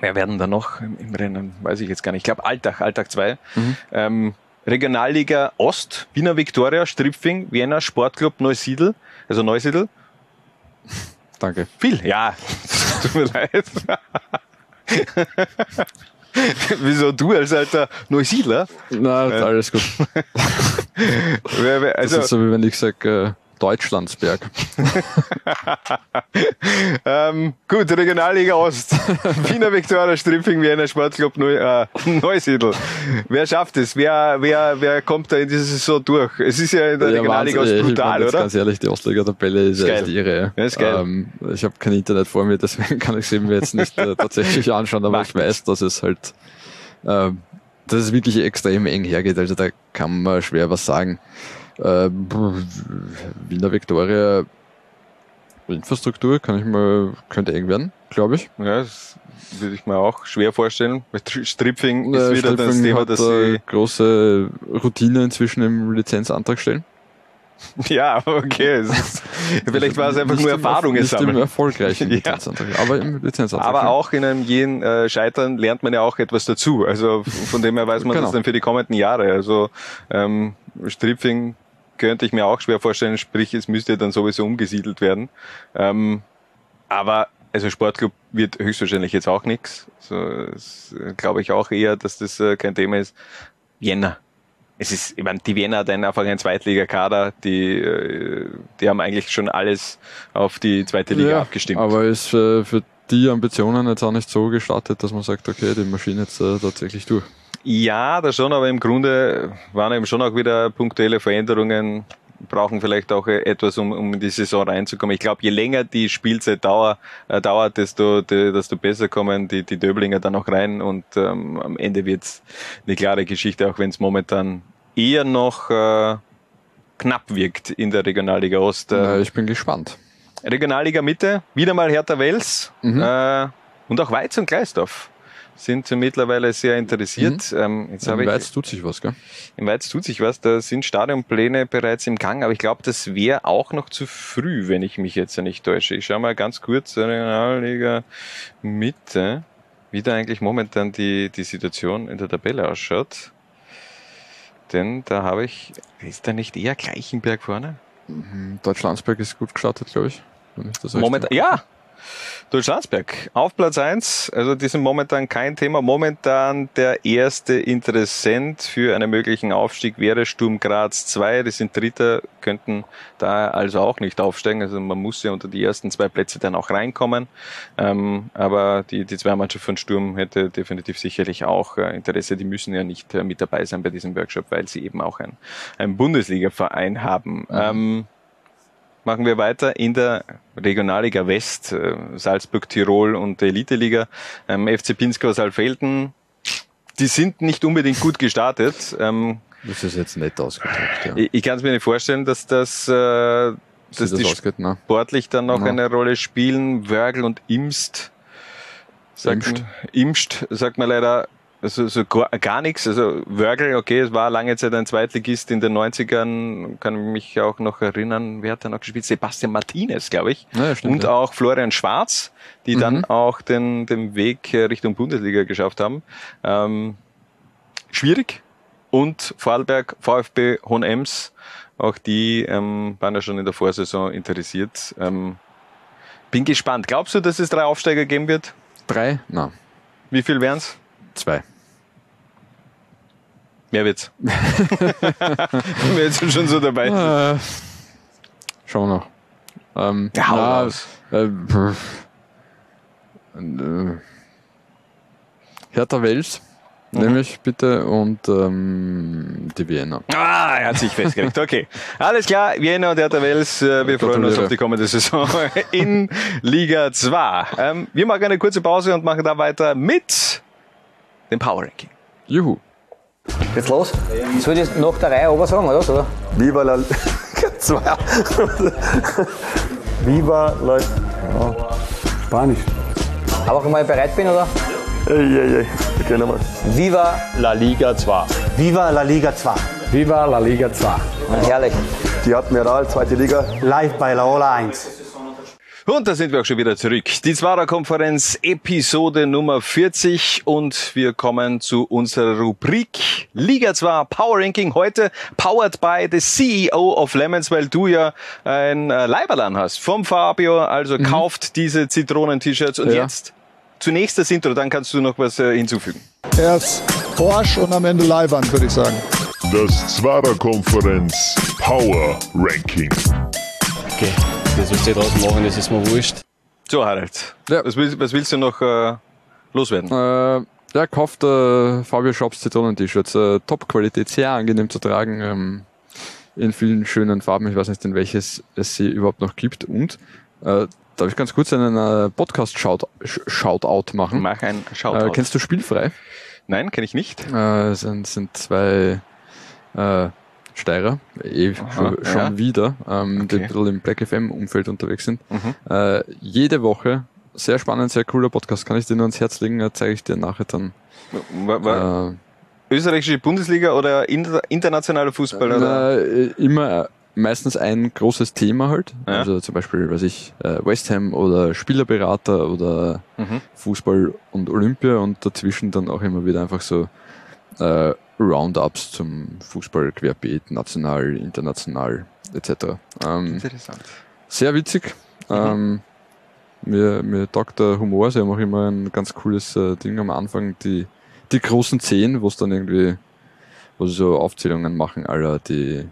wer werden da noch im, Rennen, weiß ich jetzt gar nicht. Ich glaube Alltag, Alltag 2. Ähm, Regionalliga Ost, Wiener Viktoria, Stripfing, Vienna, Sportclub Neusiedl, also Neusiedl. Danke. Viel, ja. Tut mir leid. Wieso du als alter Neusiedler? Na, alles gut. Wer, Das also, ist so, wie wenn ich sage, äh, Deutschlandsberg. ähm, gut, Regionalliga Ost. Wiener Viktoria, Stripping, Wiener Sportclub Neu, äh, Neusiedl. Wer schafft es? Wer, wer, wer kommt da in diese Saison durch? Es ist ja in der Regionalliga Ost. Ich brutal, meine jetzt oder? Ganz ehrlich, die Ostliga-Tabelle ist, Ist ja echt irre. Ja, ist geil. Ähm, ich habe kein Internet vor mir, deswegen kann ich es eben jetzt nicht äh, tatsächlich anschauen, aber Macht ich weiß, dass es halt, ähm, dass es wirklich extrem eng hergeht. Also da kann man schwer was sagen. Äh, Wiener Viktoria Infrastruktur kann ich mal, könnte eng werden. glaube ich. Ja, das würde ich mir auch schwer vorstellen. Stripfing Äh, ist wieder das Stripping Thema, äh, sie, große Routine inzwischen im Lizenzantrag stellen. ja, okay, ist, vielleicht war es einfach Nicht nur im- Erfahrungen Nicht im sammeln. erfolgreichen Ja. Lizenzantrag, aber im Lizenzantrag. Aber ja. auch in einem jeden äh, Scheitern lernt man ja auch etwas dazu. Also von dem her weiß man Genau. das dann für die kommenden Jahre. Also ähm, Stripfing könnte ich mir auch schwer vorstellen, sprich es müsste dann sowieso umgesiedelt werden. Ähm, aber also Sportclub wird höchstwahrscheinlich jetzt auch nichts. So, das, äh, glaube ich auch eher, dass das äh, kein Thema ist. Vienna. Es ist, ich meine, die Vienna hat einen, einfach einen Zweitligakader, die, äh, die haben eigentlich schon alles auf die zweite Liga ja, abgestimmt. Aber ist äh, für die Ambitionen jetzt auch nicht so gestartet, dass man sagt, okay, die Maschine jetzt tatsächlich durch. Ja, das schon, aber im Grunde waren eben schon auch wieder punktuelle Veränderungen, brauchen vielleicht auch etwas, um, um in die Saison reinzukommen. Ich glaube, je länger die Spielzeit dauer, äh, dauert, desto, de, desto besser kommen die, die Döblinger dann auch rein und ähm, am Ende wird's eine klare Geschichte, auch wenn es momentan eher noch äh, knapp wirkt in der Regionalliga Ost. Äh, Äh, ich bin gespannt. Regionalliga Mitte, wieder mal Hertha Wels Mhm. äh, und auch Weiz und Gleisdorf sind mittlerweile sehr interessiert. Ähm, jetzt habe Im ich, Weiz tut sich was, gell? Im Weiz tut sich was, da sind Stadionpläne bereits im Gang, aber ich glaube, das wäre auch noch zu früh, wenn ich mich jetzt nicht täusche. Ich schaue mal ganz kurz, Regionalliga Mitte, wie da eigentlich momentan die, die Situation in der Tabelle ausschaut. Denn da habe ich, ist da nicht eher Gleichenberg vorne? Mhm, Deutschlandsberg ist gut gestartet, glaube ich. Wenn ich ja. Deutschlandsberg auf Platz eins. Also die sind momentan kein Thema. Momentan der erste Interessent für einen möglichen Aufstieg wäre Sturm Graz 2. Die sind Dritter, könnten da also auch nicht aufsteigen. Also man muss ja unter die ersten zwei Plätze dann auch reinkommen. Ähm, aber die, die zwei Mannschaft von Sturm hätte definitiv sicherlich auch äh, Interesse. Die müssen ja nicht äh, mit dabei sein bei diesem Workshop, weil sie eben auch ein, ein Bundesliga-Verein haben. Ähm, Machen wir weiter in der Regionalliga West, äh, Salzburg, Tirol und Elite-Liga. Ähm, FC Pinskau Saalfelden, die sind nicht unbedingt gut gestartet. Ähm, Das ist jetzt nett ausgedrückt, ja. ich ich kann es mir nicht vorstellen, dass das, äh, dass Dass die das ausgeht, ne? sportlich dann noch Ja. eine Rolle spielen. Wörgl und Imst, sagt, Imst. Imst, sagt man leider, also so gar, gar nichts. Also Wörgl, okay, es war lange Zeit ein Zweitligist in den 90ern, kann mich auch noch erinnern, wer hat da noch gespielt? Sebastian Martinez, glaube ich. Ja, stimmt, und ja. auch Florian Schwarz, die dann Mhm. auch den, den Weg äh, Richtung Bundesliga geschafft haben. Ähm, schwierig. Und Vorarlberg, VfB Hohenems, auch die ähm, waren ja schon in der Vorsaison interessiert. Ähm, bin gespannt. Glaubst du, dass es drei Aufsteiger geben wird? Drei? Na, Wie viel wären's? Zwei. Mehr wird's. Wenn wir jetzt schon so dabei sind. Äh, schauen wir noch. Ähm, Ja, hau na, raus. äh, pff. äh, Hertha Wels, Mhm. nehme ich bitte, und ähm, die Vienna. Ah, er hat sich festgelegt. Okay. Alles klar, Vienna und Hertha Wels, äh, wir freuen uns auf die kommende Saison in Liga 2. Ähm, wir machen eine kurze Pause und machen da weiter mit dem Power Ranking. Juhu. Geht's los? Soll ich nach der Reihe oben sagen, oder? So? Viva la Liga 2. Viva la. Spanisch. Aber wenn ich bereit bin, oder? Ey, ey, ey. Okay, nochmal. Viva, La Liga 2. Viva la Liga 2. Viva la Liga 2. na, herrlich. Die Admiral, zweite Liga. Live bei Laola 1. Und da sind wir auch schon wieder zurück. Die Zwarer-Konferenz Episode Nummer 40 und wir kommen zu unserer Rubrik Liga 2 Power Ranking. Heute powered by the CEO of Lemons, weil du ja ein äh, Leiberlan hast vom Fabio. Also kauft diese Zitronen-T-Shirts und Mhm. Ja. jetzt zunächst das Intro, dann kannst du noch was äh, hinzufügen. Erst Porsche und am Ende Leiband, würde ich sagen. Das Zwarer-Konferenz Power Ranking. Okay, das, was die draußen machen, das ist mir wurscht. So, Harald, Ja. was, willst, was willst du noch äh, loswerden? Äh, ja, kauft äh, Fabio Shops Zitronen-T-Shirts. Äh, Top-Qualität, sehr angenehm zu tragen. Ähm, in vielen schönen Farben. Ich weiß nicht, in welches es sie überhaupt noch gibt. Und äh, darf ich ganz kurz einen äh, Podcast-Shoutout machen? Mach ein Shoutout. Äh, kennst du Spielfrei? Nein, kenne ich nicht. Äh, es sind, sind zwei äh, Steirer, eh schon, schon ja. wieder, ähm, die Okay. ein bisschen im Black FM-Umfeld unterwegs sind. Mhm. Äh, jede Woche sehr spannend, sehr cooler Podcast. Kann ich dir nur ans Herz legen, äh, zeige ich dir nachher dann. War, war Äh, österreichische Bundesliga oder inter, internationaler Fußball? Oder? äh, immer meistens ein großes Thema halt. Ja. Also zum Beispiel, weiß ich, äh, West Ham oder Spielerberater oder Mhm. Fußball und Olympia und dazwischen dann auch immer wieder einfach so äh, Roundups zum Fußball querbeet, national, international etc. Ähm, Interessant. sehr witzig. Ähm, mir, mir taugt der Humor. Sie haben auch immer ein ganz cooles äh, Ding am Anfang, die, die großen Zehn, wo es dann irgendwie, wo sie so Aufzählungen machen, aller die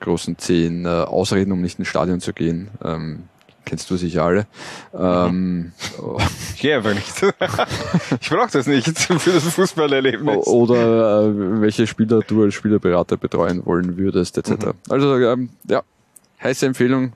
großen Zehn äh, Ausreden, um nicht ins Stadion zu gehen. Ähm, kennst du sicher alle. Ähm, Ich gehe einfach nicht. ich brauche das nicht für das Fußballerlebnis. oder äh, welche Spieler du als Spielerberater betreuen wollen würdest, etc. Also ähm, ja, heiße Empfehlung.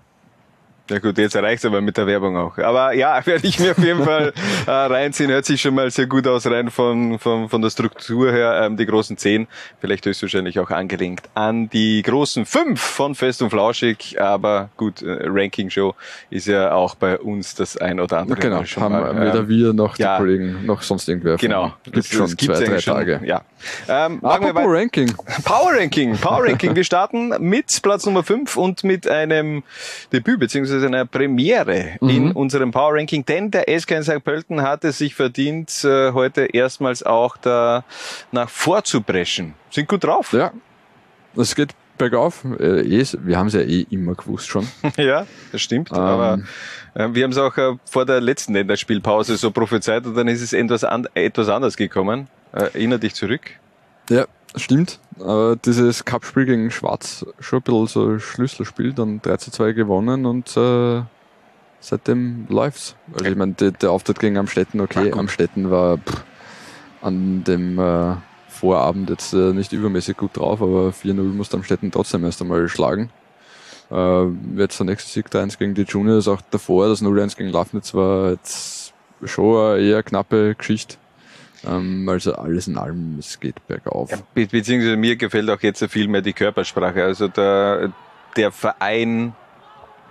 Ja gut, jetzt reicht's aber mit der Werbung auch. Aber ja, werde ich mir auf jeden Fall äh, reinziehen. Hört sich schon mal sehr gut aus, rein von, von, von der Struktur her. Ähm, die großen zehn, vielleicht höchstwahrscheinlich auch angelenkt an die großen fünf von Fest und Flauschig. Aber gut, äh, Ranking-Show ist ja auch bei uns das ein oder andere Genau, schon haben mal. weder ähm, wir noch ja. die Kollegen noch sonst irgendwer. Genau. Gibt schon das gibt's zwei, drei schon, Tage. Ja. Ähm, wir Apropos weiter. Ranking. Power Ranking, Power Ranking. Wir starten mit Platz Nummer 5 und mit einem Debüt beziehungsweise einer Premiere in unserem Power Ranking, denn der SK in St. Pölten hat es sich verdient, äh, heute erstmals auch da nach vorzupreschen. Sind gut drauf. Ja, es geht bergauf. Äh, wir haben es ja eh immer gewusst schon. Ja, das stimmt. Ähm. Aber äh, wir haben es auch vor der letzten Länderspielpause so prophezeit und dann ist es etwas, an, etwas anders gekommen. Erinner dich zurück. Ja, stimmt. Äh, dieses Cup-Spiel gegen Schwarz schon ein bisschen so ein Schlüsselspiel, dann 3 zu 2 gewonnen und äh, seitdem läuft's. Also ich meine, der, der Auftritt gegen Amstetten, okay, Amstetten war pff, an dem äh, Vorabend jetzt äh, nicht übermäßig gut drauf, aber 4-0 muss Amstetten trotzdem erst einmal schlagen. Äh, jetzt der nächste Sieg 3-1 gegen die Juniors, auch davor das 0-1 gegen Lafnitz war jetzt schon eine eher knappe Geschichte. Ähm, also alles in allem, es geht bergauf. Be beziehungsweise mir gefällt auch jetzt viel mehr die Körpersprache. Also der, der Verein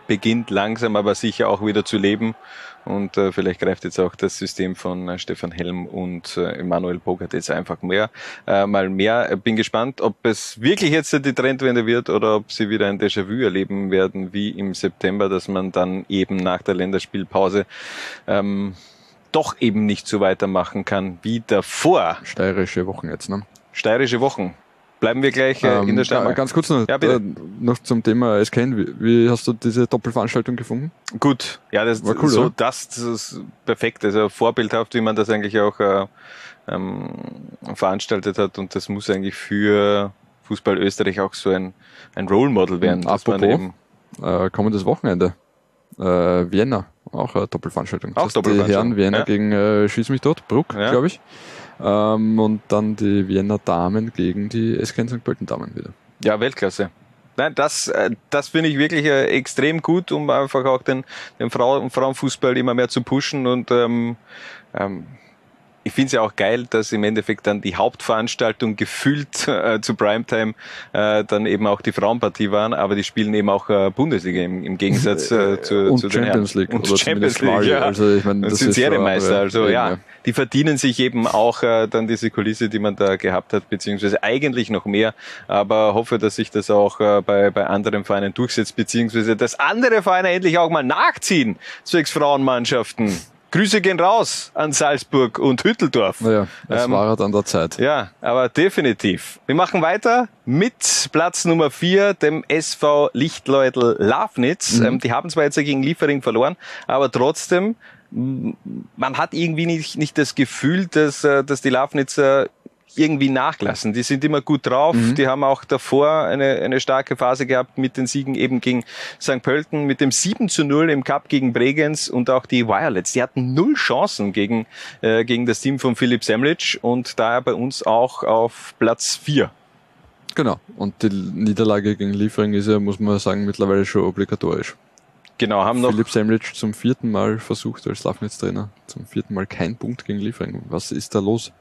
beginnt langsam aber sicher auch wieder zu leben. Und äh, vielleicht greift jetzt auch das System von äh, Stefan Helm und äh, Emanuel Bogart jetzt einfach mehr, äh, mal mehr. Äh, Bin gespannt, ob es wirklich jetzt die Trendwende wird oder ob sie wieder ein Déjà-vu erleben werden, wie im September, dass man dann eben nach der Länderspielpause ähm, doch eben nicht so weitermachen kann wie davor. Steirische Wochen jetzt, ne? Steirische Wochen. Bleiben wir gleich äh, in der Ähm, Steiermark. Ganz kurz noch, Ja, bitte. äh, noch zum Thema SKN. Wie, wie hast du diese Doppelveranstaltung gefunden? Gut, ja, das War cool, so das, das ist perfekt, also vorbildhaft, wie man das eigentlich auch äh, ähm, veranstaltet hat und das muss eigentlich für Fußball Österreich auch so ein, ein Role Model werden. dass man Apropos, eben, äh, kommendes Wochenende. Äh, Vienna, auch eine Doppelveranstaltung. Auch Das heißt, Die Doppelveranstaltung, Herren Vienna ja. gegen äh, Schieß mich dort, Bruck, Ja. glaube ich. Ähm, und dann die Vienna Damen gegen die SKN St. Pölten Damen wieder. ja, Weltklasse. Nein, das, äh, das finde ich wirklich äh, extrem gut, um einfach auch den, den Frauen, Frauenfußball immer mehr zu pushen und ähm, ähm, ich finde es ja auch geil, dass im Endeffekt dann die Hauptveranstaltung gefühlt äh, zu Primetime äh, dann eben auch die Frauenpartie waren, aber die spielen eben auch äh, Bundesliga im, im Gegensatz äh, zu, Und zu den Champions Herren. League Und oder Champions League, ja. Also ich meine, das das sind Serienmeister, andere also ja, ja. die verdienen sich eben auch äh, dann diese Kulisse, die man da gehabt hat, beziehungsweise eigentlich noch mehr, aber hoffe, dass sich das auch äh, bei, bei anderen Vereinen durchsetzt, beziehungsweise dass andere Vereine endlich auch mal nachziehen, zwecks Frauenmannschaften. Grüße gehen raus an Salzburg und Hütteldorf. Naja, es Ähm, war halt an der Zeit. Ja, aber definitiv. Wir machen weiter mit Platz Nummer vier, dem SV Lichtleutl Lafnitz. Mhm. Ähm, die haben zwar jetzt gegen Liefering verloren, aber trotzdem, man hat irgendwie nicht, nicht das Gefühl, dass, äh, dass die Lafnitzer irgendwie nachlassen. Die sind immer gut drauf. Mhm. Die haben auch davor eine, eine starke Phase gehabt mit den Siegen eben gegen St. Pölten, mit dem 7 zu 0 im Cup gegen Bregenz und auch die Violets. Die hatten null Chancen gegen, äh, gegen das Team von Philipp Semlic und daher bei uns auch auf Platz 4. Genau. Und die Niederlage gegen Liefering ist ja, muss man sagen, mittlerweile schon obligatorisch. Genau, haben noch Philipp Semlic zum vierten Mal versucht als Lafnitz-Trainer. Zum vierten Mal kein Punkt gegen Liefering. Was ist da los?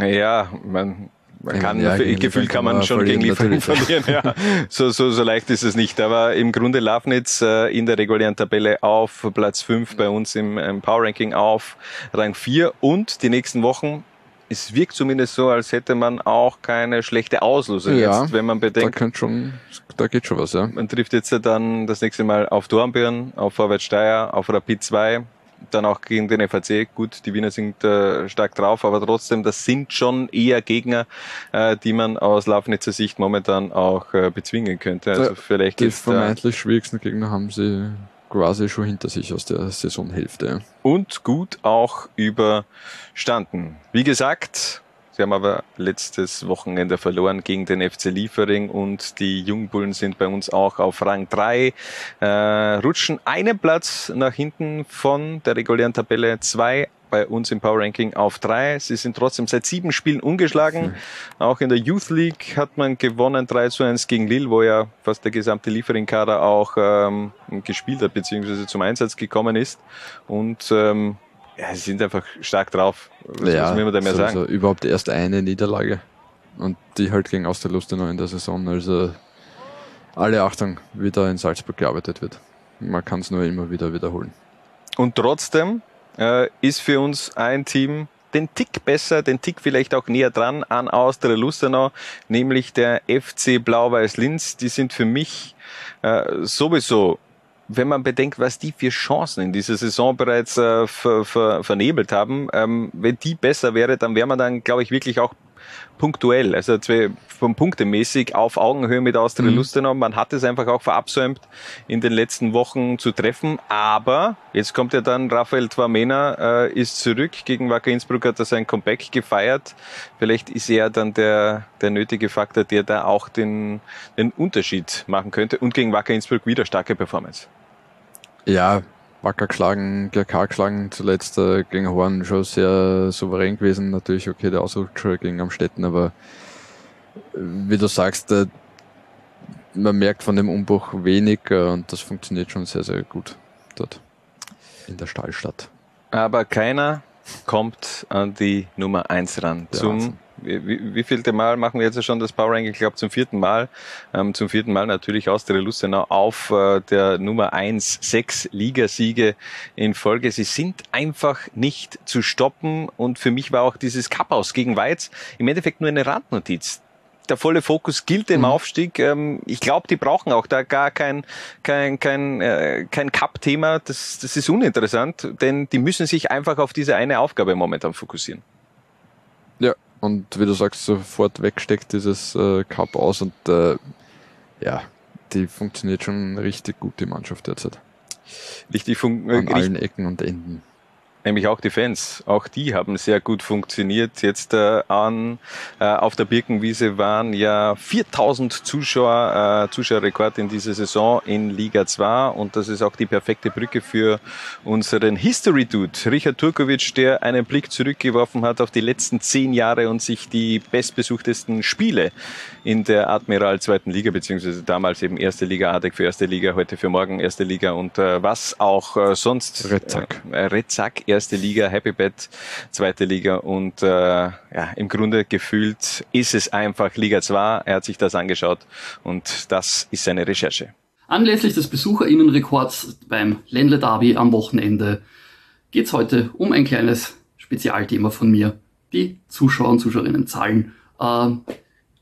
Ja, man, Man kann, ja, Gefühl kann man schon gegen Liefering verlieren. Ja. So, so, so leicht ist es nicht. Aber im Grunde Lafnitz äh, in der regulären Tabelle auf Platz 5 bei uns im, im Power Ranking auf Rang 4 und die nächsten Wochen es wirkt zumindest so, als hätte man auch keine schlechte Auslösung ja, jetzt, wenn man bedenkt. Da, schon, da geht schon was, ja. Man trifft jetzt dann das nächste Mal auf Dornbirn, auf Vorwärts Steyr, auf Rapid 2, dann auch gegen den FAC. Gut, die Wiener sind äh, stark drauf, aber trotzdem, das sind schon eher Gegner, äh, die man aus Lafnitzer Sicht momentan auch äh, bezwingen könnte. Also vielleicht die vermeintlich schwierigsten Gegner haben sie quasi schon hinter sich aus der Saisonhälfte. Und gut auch überstanden. Wie gesagt, Sie haben aber letztes Wochenende verloren gegen den FC Liefering und die Jungbullen sind bei uns auch auf Rang 3, äh, rutschen einen Platz nach hinten von der regulären Tabelle 2 bei uns im Power Ranking auf 3. Sie sind trotzdem seit sieben Spielen ungeschlagen. Mhm. Auch in der Youth League hat man gewonnen 3 zu 1 gegen Lille, wo ja fast der gesamte Liefering-Kader auch ähm, gespielt hat, beziehungsweise zum Einsatz gekommen ist. Und ähm, ja, sie sind einfach stark drauf. Was, ja, will man da mehr sagen? Also überhaupt erst eine Niederlage. Und die halt gegen Austerlustenau in der Saison. Also alle Achtung, wie da in Salzburg gearbeitet wird. Man kann es nur immer wieder wiederholen. Und trotzdem äh, ist für uns ein Team den Tick besser, den Tick vielleicht auch näher dran an Austria Lustenau, nämlich der FC Blau-Weiß Linz. Die sind für mich äh, sowieso wenn man bedenkt, was die für Chancen in dieser Saison bereits äh, ver, ver, vernebelt haben, ähm, wenn die besser wäre, dann wäre man dann, glaube ich, wirklich auch punktuell, also vom Punktemäßig auf Augenhöhe mit Austria mhm. Lustenau. Man hat es einfach auch verabsäumt, in den letzten Wochen zu treffen. Aber jetzt kommt ja dann Raphael Twamena, äh, ist zurück. Gegen Wacker Innsbruck hat er sein Comeback gefeiert. Vielleicht ist er dann der, der nötige Faktor, der da auch den, den Unterschied machen könnte. Und gegen Wacker Innsbruck wieder starke Performance. Ja, Wacker geschlagen, GK geschlagen, zuletzt äh, gegen Horn schon sehr souverän gewesen. Natürlich, okay, der Ausrutscher gegen Amstetten, aber wie du sagst, äh, man merkt von dem Umbruch wenig äh, und das funktioniert schon sehr, sehr gut dort in der Stallstadt. Aber keiner kommt an die Nummer 1 ran. Der zum Wahnsinn wie, wie, wie vielte Mal machen wir jetzt schon das Power Ranking? Ich glaube zum vierten Mal. Ähm, zum vierten Mal natürlich aus der Lustenau auf äh, der Nummer eins sechs Ligasiege in Folge. Sie sind einfach nicht zu stoppen und für mich war auch dieses Cup aus gegen Weiz im Endeffekt nur eine Randnotiz der volle Fokus gilt dem mhm. Aufstieg. Ähm, ich glaube, die brauchen auch da gar kein, kein, kein, äh, kein Cup-Thema. Das, das ist uninteressant, denn die müssen sich einfach auf diese eine Aufgabe momentan fokussieren. Ja, und wie du sagst, sofort wegsteckt dieses äh, Cup aus und äh, ja, die funktioniert schon richtig gut, die Mannschaft derzeit. Richtig fun An allen Ecken und Enden nämlich auch die Fans. Auch die haben sehr gut funktioniert. Jetzt äh, an äh, auf der Birkenwiese waren ja 4000 Zuschauer, äh, Zuschauerrekord in dieser Saison in Liga 2 und das ist auch die perfekte Brücke für unseren History Dude, Richard Turkovic, der einen Blick zurückgeworfen hat auf die letzten zehn Jahre und sich die bestbesuchtesten Spiele in der Admiral zweiten Liga, beziehungsweise damals eben erste Liga, ADEC für erste Liga, heute für morgen erste Liga und äh, was auch äh, sonst Redzack. Äh, Redzack erste Liga, Happy Bad zweite Liga und äh, ja, im Grunde gefühlt ist es einfach Liga 2. Er hat sich das angeschaut und das ist seine Recherche. Anlässlich des Besucherinnenrekords beim Ländle Derby am Wochenende geht es heute um ein kleines Spezialthema von mir, die Zuschauer und Zuschauerinnenzahlen. Äh,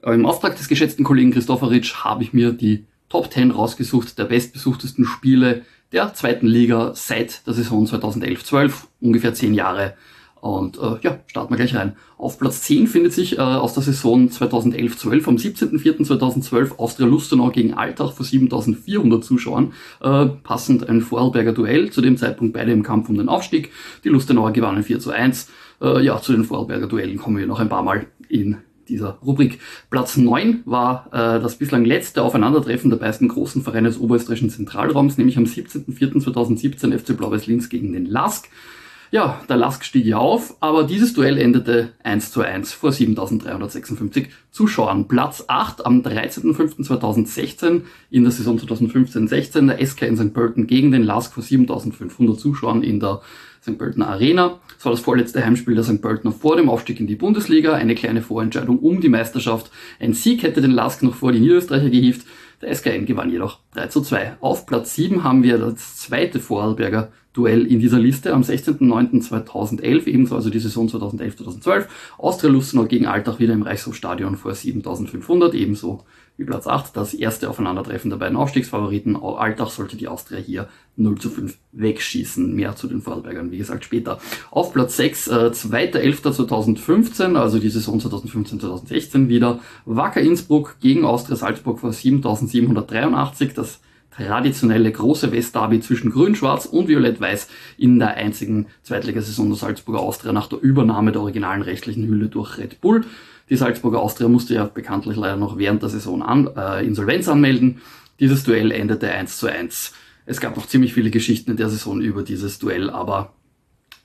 Im Auftrag des geschätzten Kollegen Christopheritsch habe ich mir die Top 10 rausgesucht der bestbesuchtesten Spiele der zweiten Liga seit der Saison 2011-12, ungefähr zehn Jahre. Und äh, ja, starten wir gleich rein. Auf Platz 10 findet sich äh, aus der Saison 2011-12 am 17.04.2012 Austria Lustenau gegen Altach vor 7400 Zuschauern. Äh, passend ein Vorarlberger Duell, zu dem Zeitpunkt beide im Kampf um den Aufstieg. Die Lustenauer gewannen 4 zu 1. Äh, ja, zu den Vorarlberger Duellen kommen wir noch ein paar Mal in dieser Rubrik. Platz 9 war äh, das bislang letzte Aufeinandertreffen der beiden großen Vereine des oberösterreichischen Zentralraums, nämlich am 17.04.2017 FC Blau-Weiß Linz gegen den LASK. Ja, der Lask stieg ja auf, aber dieses Duell endete 1 zu 1 vor 7356 Zuschauern. Platz 8 am 13.05.2016 in der Saison 2015-16 der SK in St. Pölten gegen den Lask vor 7500 Zuschauern in der St. Pölten Arena. Das war das vorletzte Heimspiel der St. Pöltener vor dem Aufstieg in die Bundesliga. Eine kleine Vorentscheidung um die Meisterschaft. Ein Sieg hätte den Lask noch vor die Niederösterreicher gehievt. Der SKN gewann jedoch 3 zu 2. Auf Platz 7 haben wir das zweite Vorarlberger Duell in dieser Liste am 16.09.2011, ebenso also die Saison 2011-2012. Austria Lustenau gegen Altach wieder im Reichshofstadion vor 7500, ebenso wie Platz 8, das erste Aufeinandertreffen der beiden Aufstiegsfavoriten. Altach sollte die Austria hier 0 zu 5 wegschießen. Mehr zu den Vorarlbergern, wie gesagt, später. Auf Platz 6, äh, 2.11.2015, also die Saison 2015-2016 wieder. Wacker Innsbruck gegen Austria Salzburg vor 7783. Das traditionelle große Westderby zwischen Grün-Schwarz und Violett-Weiß in der einzigen Zweitligasaison der Salzburger Austria nach der Übernahme der originalen rechtlichen Hülle durch Red Bull. Die Salzburger Austria musste ja bekanntlich leider noch während der Saison an, äh, Insolvenz anmelden. Dieses Duell endete 1 zu 1. Es gab noch ziemlich viele Geschichten in der Saison über dieses Duell, aber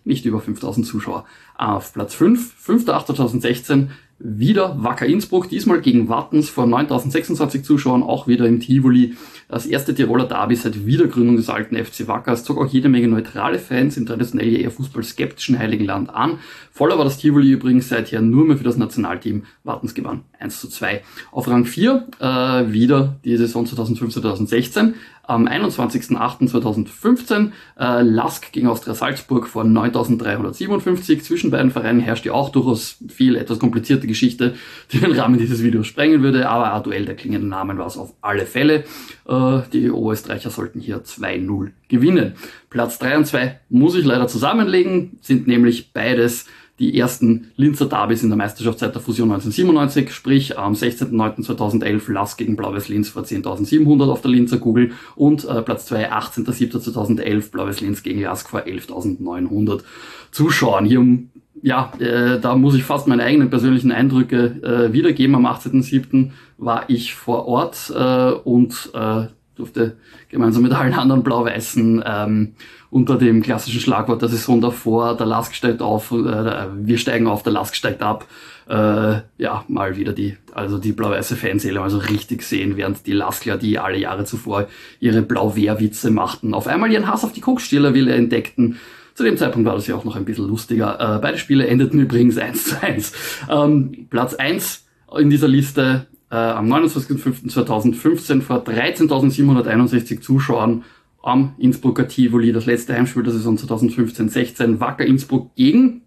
nicht über 5000 Zuschauer. Auf Platz 5, 5.8.2016, wieder Wacker Innsbruck, diesmal gegen Wattens vor 9026 Zuschauern, auch wieder im Tivoli. Das erste Tiroler Derby seit Wiedergründung des alten FC Wacker. Es zog auch jede Menge neutrale Fans im traditionell eher fußballskeptischen Heiligen Land an. Voller war das Tivoli übrigens seither nur mehr für das Nationalteam. Wattens gewann 1 zu 2. Auf Rang 4 äh, wieder die Saison 2015-2016 am 21.08.2015 äh, Lask gegen Austria Salzburg vor 9357. Zwischen beiden Vereinen herrschte auch durchaus viel etwas komplizierte Geschichte, die den Rahmen dieses Videos sprengen würde, aber aktuell der klingende Namen war es auf alle Fälle. Äh, die Oberösterreicher sollten hier 2-0 gewinnen. Platz 3 und 2 muss ich leider zusammenlegen, sind nämlich beides die ersten Linzer Derbys in der Meisterschaft seit der Fusion 1997, sprich am 16.09.2011 Lask gegen Blau-Weiß Linz vor 10.700 auf der Linzer Kugel und äh, Platz 2 18.07.2011 Blau-Weiß Linz gegen Lask vor 11.900 Zuschauern. Hier ja, äh, da muss ich fast meine eigenen persönlichen Eindrücke äh, wiedergeben. Am 18.07. war ich vor Ort äh, und äh, durfte gemeinsam mit allen anderen Blau-Weißen ähm, unter dem klassischen Schlagwort der Saison davor, der Lask steigt auf, äh, wir steigen auf, der Lask steigt ab, äh, ja, mal wieder die, also die blau-weiße Fanseele mal so richtig sehen, während die Laskler, die alle Jahre zuvor ihre Blau-Wehr-Witze machten, auf einmal ihren Hass auf die Kokstierlerwille entdeckten. Zu dem Zeitpunkt war das ja auch noch ein bisschen lustiger. Äh, beide Spiele endeten übrigens 1 zu 1. Ähm, Platz 1 in dieser Liste äh, am 29.05.2015 vor 13.761 Zuschauern am Innsbrucker Tivoli, das letzte Heimspiel der Saison 2015-16, Wacker Innsbruck gegen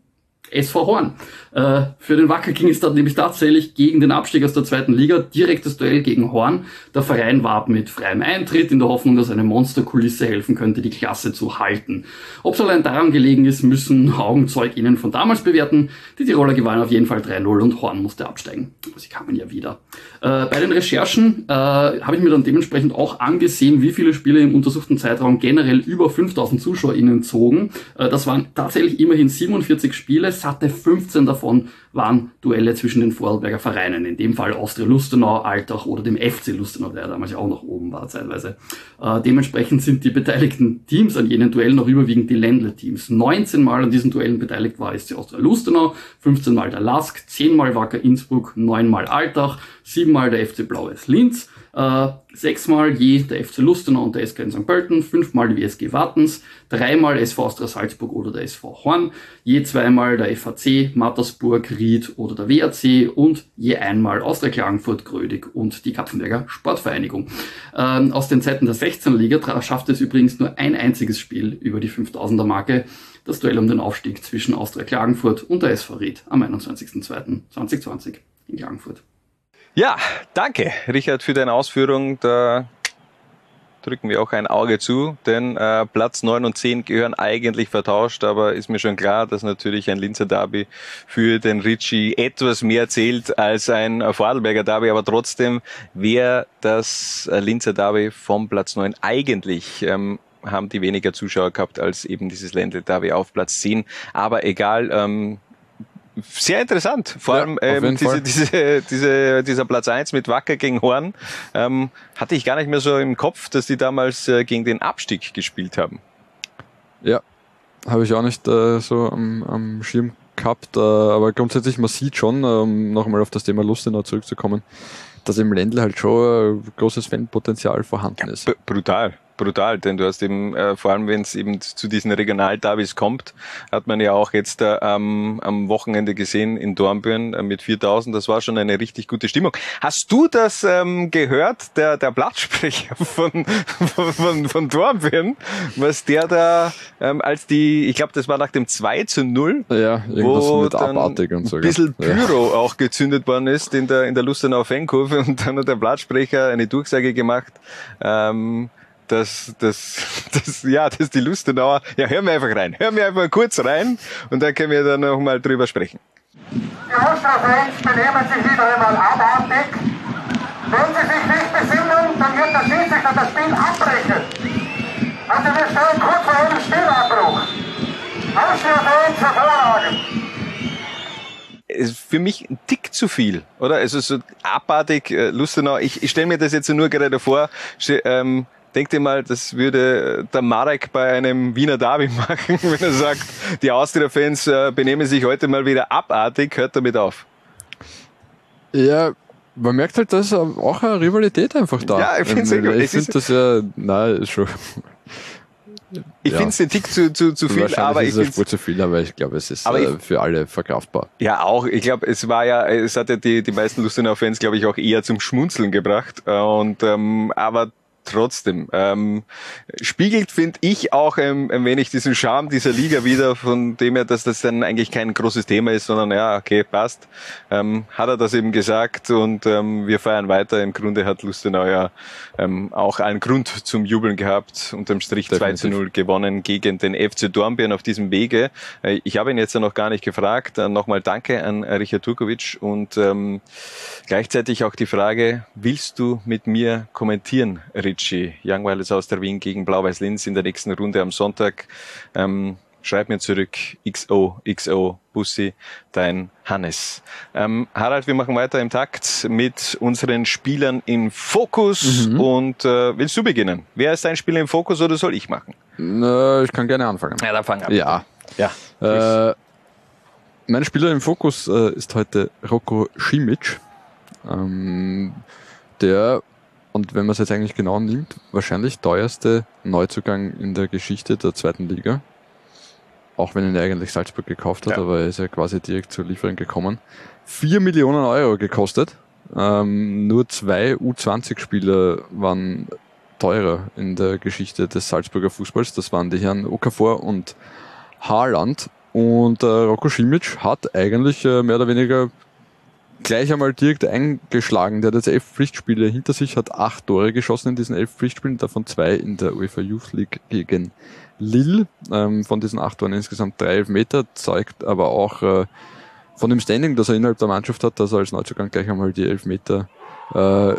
SV Horn. Äh, für den Wacker ging es dann nämlich tatsächlich gegen den Abstieg aus der zweiten Liga, direktes Duell gegen Horn. Der Verein warb mit freiem Eintritt in der Hoffnung, dass eine Monsterkulisse helfen könnte, die Klasse zu halten. Ob es allein daran gelegen ist, müssen AugenzeugInnen von damals bewerten. Die Tiroler gewannen auf jeden Fall 3-0 und Horn musste absteigen. Sie kamen ja wieder. Äh, bei den Recherchen äh, habe ich mir dann dementsprechend auch angesehen, wie viele Spiele im untersuchten Zeitraum generell über 5000 ZuschauerInnen zogen. Äh, das waren tatsächlich immerhin 47 Spiele satte 15 davon waren Duelle zwischen den Vorarlberger Vereinen, in dem Fall Austria Lustenau, Altach oder dem FC Lustenau, der damals ja auch noch oben war zeitweise. Äh, dementsprechend sind die beteiligten Teams an jenen Duellen noch überwiegend die Ländle-Teams. 19 Mal an diesen Duellen beteiligt war SC Austria Lustenau, 15 Mal der Lask, 10 Mal Wacker Innsbruck, 9 Mal Altach, 7 Mal der FC Blau-Weiß Linz, äh, sechsmal je der FC Lustenau und der SK in St. Pölten, fünfmal die WSG Wartens, dreimal SV Austria Salzburg oder der SV Horn, je zweimal der FAC, Mattersburg, Ried oder der WAC und je einmal Austria Klagenfurt, Grödig und die Kapfenberger Sportvereinigung. Ähm, aus den Zeiten der 16er Liga schaffte es übrigens nur ein einziges Spiel über die 5000er Marke, das Duell um den Aufstieg zwischen Austria Klagenfurt und der SV Ried am 21.02.2020 in Klagenfurt. Ja, danke, Richard, für deine Ausführung. Da drücken wir auch ein Auge zu, denn äh, Platz 9 und 10 gehören eigentlich vertauscht, aber ist mir schon klar, dass natürlich ein Linzer Derby für den Ritchie etwas mehr zählt als ein Vorarlberger Derby, aber trotzdem wäre das Linzer Derby vom Platz 9 eigentlich ähm, haben die weniger Zuschauer gehabt als eben dieses Ländle Derby auf Platz 10. Aber egal, ähm, sehr interessant. Vor ja, allem ähm, diese, diese, diese, dieser Platz eins mit Wacker gegen Horn ähm, hatte ich gar nicht mehr so im Kopf, dass die damals äh, gegen den Abstieg gespielt haben. Ja, habe ich auch nicht äh, so am, am Schirm gehabt, äh, aber grundsätzlich, man sieht schon, ähm, nochmal auf das Thema Lustenau zurückzukommen, dass im Ländle halt schon ein großes Fanpotenzial vorhanden ist. B brutal brutal, denn du hast eben, äh, vor allem wenn es eben zu diesen Regionalderbys kommt, hat man ja auch jetzt äh, am, am Wochenende gesehen in Dornbirn äh, mit 4000, das war schon eine richtig gute Stimmung. Hast du das ähm, gehört, der, der Blattsprecher von, von, von, von Dornbirn, was der da, ähm, als die, ich glaube, das war nach dem 2 zu 0, ja, wo mit dann abartig und so. ein bisschen ja. Pyro auch gezündet worden ist in der, in der Lustenau Fankurve und dann hat der Blattsprecher eine Durchsage gemacht, ähm, dass, dass, dass, ja, dass die Lustenauer, ja, hör mir einfach rein, hör mir einfach kurz rein und dann können wir dann noch mal drüber sprechen. Die Ultra-Fans benehmen sich wieder einmal abartig. Wenn sie sich nicht besinnen, dann wird der Schiedsrichter das Spiel abbrechen. Also wir stehen kurz vor einem Spielabbruch. Austria-Fans hervorragend. ist für mich ein Tick zu viel, oder? Also so abartig, äh, Lustenau. Ich, ich stelle mir das jetzt nur gerade vor. Ähm, denk dir mal, das würde der Marek bei einem Wiener Derby machen, wenn er sagt, die Austria-Fans äh, benehmen sich heute mal wieder abartig. Hört damit auf. Ja, man merkt halt, dass auch eine Rivalität einfach da. Ja, ich find's Ähm, sehr gut. Ich Es finde das ja, nein, schon. Ich Ja. finde es ein Tick zu, zu, zu viel, aber ist ich es finde zu viel, aber ich glaube, es ist äh, für alle verkraftbar. Ja, auch. Ich glaube, es war ja, es hat ja die, die meisten Lustenau-Fans, glaube ich, auch eher zum Schmunzeln gebracht. Äh, Und ähm, aber trotzdem ähm, spiegelt, finde ich, auch ähm, ein wenig diesen Charme dieser Liga wieder, von dem her, dass das dann eigentlich kein großes Thema ist, sondern ja, okay, passt. Ähm, hat er das eben gesagt und ähm, wir feiern weiter. Im Grunde hat Lustenau ja ähm, auch allen Grund zum Jubeln gehabt. Unterm Strich 2 zu 0 gewonnen gegen den FC Dornbirn auf diesem Wege. Äh, Ich habe ihn jetzt ja noch gar nicht gefragt. Äh, Nochmal danke an Richard Turkovic und ähm, gleichzeitig auch die Frage, willst du mit mir kommentieren, Richie? Young Wireless aus der Wien gegen Blau-Weiß Linz in der nächsten Runde am Sonntag. Ähm, schreib mir zurück, XO, XO, Bussi, dein Hannes. Ähm, Harald, wir machen weiter im Takt mit unseren Spielern im Fokus Mhm. und äh, willst du beginnen? Wer ist dein Spieler im Fokus oder soll ich machen? Na, ich kann gerne anfangen. Ja, dann fang an. Ja. Ja. Äh, mein Spieler im Fokus äh, ist heute Rocco Simic. Ähm, der, und wenn man es jetzt eigentlich genau nimmt, wahrscheinlich teuerste Neuzugang in der Geschichte der zweiten Liga. Auch wenn ihn eigentlich Salzburg gekauft hat, Ja. aber er ist ja quasi direkt zur Lieferung gekommen. Vier Millionen Euro gekostet. Ähm, nur zwei U20-Spieler waren teurer in der Geschichte des Salzburger Fußballs. Das waren die Herren Okafor und Haaland. Und äh, Rocco Simic hat eigentlich äh, mehr oder weniger gleich einmal direkt eingeschlagen. Der hat jetzt elf Pflichtspiele hinter sich, hat acht Tore geschossen in diesen elf Pflichtspielen, davon zwei in der UEFA Youth League gegen Lille. Ähm, von diesen acht Toren insgesamt drei Elfmeter, zeigt aber auch äh, von dem Standing, das er innerhalb der Mannschaft hat, dass er als Neuzugang gleich einmal die Elfmeter äh,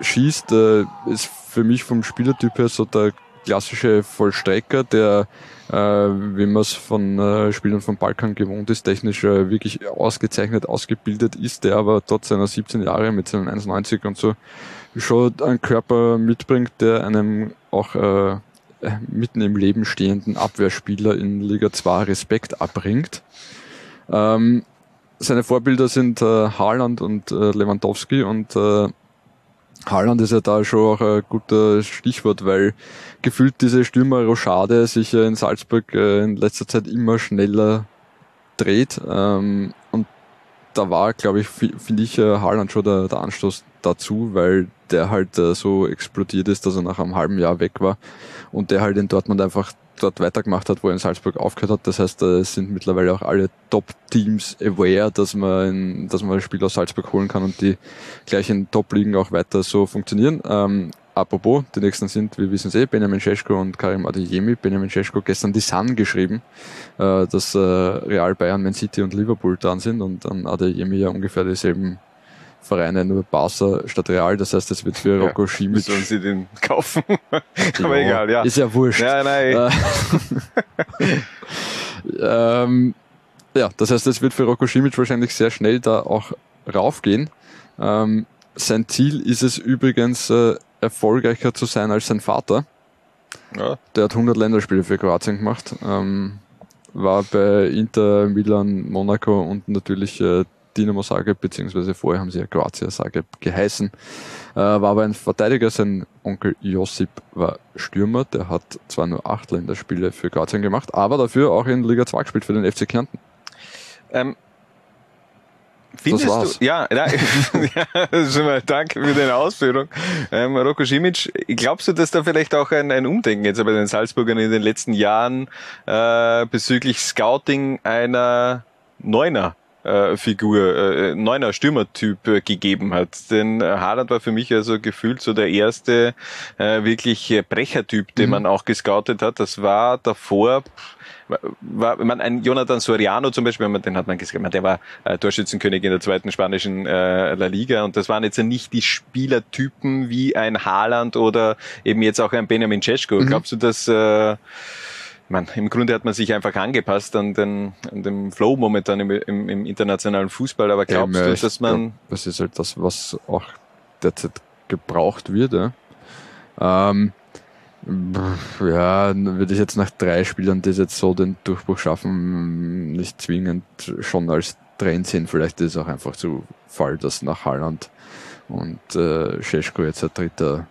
schießt, äh, ist für mich vom Spielertyp her so der klassische Vollstrecker, der, wie man es von äh, Spielern vom Balkan gewohnt ist, technisch äh, wirklich ausgezeichnet ausgebildet ist, der aber trotz seiner 17 Jahre mit seinen 1,90 und so schon einen Körper mitbringt, der einem auch äh, mitten im Leben stehenden Abwehrspieler in Liga 2 Respekt abbringt. Ähm, seine Vorbilder sind äh, Haaland und äh, Lewandowski und äh, Haaland ist ja da schon auch ein guter Stichwort, weil gefühlt diese Stürmer-Rochade sich ja in Salzburg äh, in letzter Zeit immer schneller dreht. Ähm, und da war, glaube ich, fi- finde ich, äh, Haaland schon der, der Anstoß dazu, weil der halt äh, so explodiert ist, dass er nach einem halben Jahr weg war und der halt in Dortmund einfach dort weitergemacht hat, wo er in Salzburg aufgehört hat. Das heißt, es sind mittlerweile auch alle Top-Teams aware, dass man, dass man ein Spiel aus Salzburg holen kann und die gleich in Top-Ligen auch weiter so funktionieren. Ähm, apropos, die nächsten sind, wir wissen es eh, Benjamin Cesko und Karim Adeyemi. Benjamin Cesko gestern die Sun geschrieben, äh, dass äh, Real, Bayern, Man City und Liverpool dran sind und dann Adeyemi ja ungefähr dieselben Vereine, nur Barca statt Real. Das heißt, es wird für Rocco Simic Sollen sie den kaufen? Aber Ja, egal, ja. Ist ja wurscht. Ja, nein. Äh, ähm, ja, das heißt, es wird für Rocco Simic wahrscheinlich sehr schnell da auch raufgehen. Ähm, sein Ziel ist es übrigens, äh, erfolgreicher zu sein als sein Vater. Ja. Der hat 100 Länderspiele für Kroatien gemacht. Ähm, war bei Inter, Milan, Monaco und natürlich äh, Dinamo Zagreb, beziehungsweise vorher haben sie ja Kroatia Zagreb geheißen. Äh, war aber ein Verteidiger, sein Onkel Josip war Stürmer, der hat zwar nur acht Länderspiele für Kroatien gemacht, aber dafür auch in Liga 2 gespielt für den FC Kärnten. Ähm, Findest das war's. du, ja, ja, ja schon mal danke für deine Ausführung. Ähm, Roko Simic, glaubst du, dass da vielleicht auch ein, ein Umdenken jetzt bei den Salzburgern in den letzten Jahren äh, bezüglich Scouting einer Neuner äh, Figur, äh, neuner Stürmertyp äh, gegeben hat. Denn äh, Haaland war für mich also gefühlt so der erste äh, wirklich äh, Brechertyp, den Mhm. man auch gescoutet hat. Das war davor war, man ein Jonathan Soriano zum Beispiel, den hat man gesehen, der war äh, Torschützenkönig in der zweiten spanischen äh, La Liga und das waren jetzt nicht die Spielertypen wie ein Haaland oder eben jetzt auch ein Benjamin Cesko. Mhm. Glaubst du, dass äh, man, im Grunde hat man sich einfach angepasst an den, an dem Flow momentan im, im, im internationalen Fußball, aber glaubst Ähm, du, ich dass man glaub, das ist halt das, was auch derzeit gebraucht wird. Ja, ähm, ja würde ich jetzt nach drei Spielern, die jetzt so den Durchbruch schaffen, nicht zwingend schon als Trend sehen. Vielleicht ist es auch einfach zu Fall, dass nach Holland und äh, Scheschko jetzt ein dritter,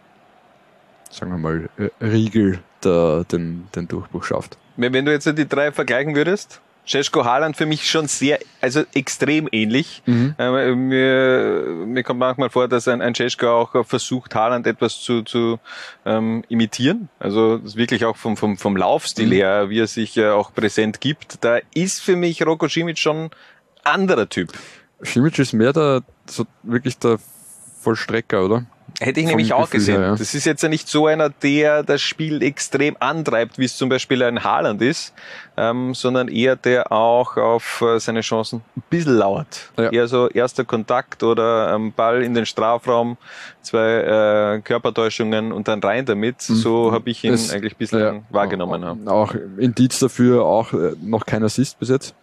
sagen wir mal, äh, Riegel der, den, den Durchbruch schafft. Wenn, wenn du jetzt die drei vergleichen würdest, Cesko Haaland für mich schon sehr, also extrem ähnlich. Mhm. Äh, mir, mir kommt manchmal vor, dass ein, ein Cesko auch versucht, Haaland etwas zu, zu ähm, imitieren. Also das wirklich auch vom, vom, vom Laufstil Mhm. her, wie er sich äh, auch präsent gibt. Da ist für mich Roko Simic schon anderer Typ. Simic ist mehr der, so wirklich der Vollstrecker, oder? Hätte ich Vom nämlich auch Gefühl gesehen. ja. Das ist jetzt ja nicht so einer, der das Spiel extrem antreibt, wie es zum Beispiel ein Haaland ist, ähm, sondern eher der auch auf äh, seine Chancen ein bisschen lauert. Ja. Eher so erster Kontakt oder ähm, Ball in den Strafraum, zwei äh, Körpertäuschungen und dann rein damit. So habe ich ihn Mhm. Es- eigentlich bislang wahrgenommen. Ja. Auch Indiz dafür auch äh, noch kein Assist bis jetzt.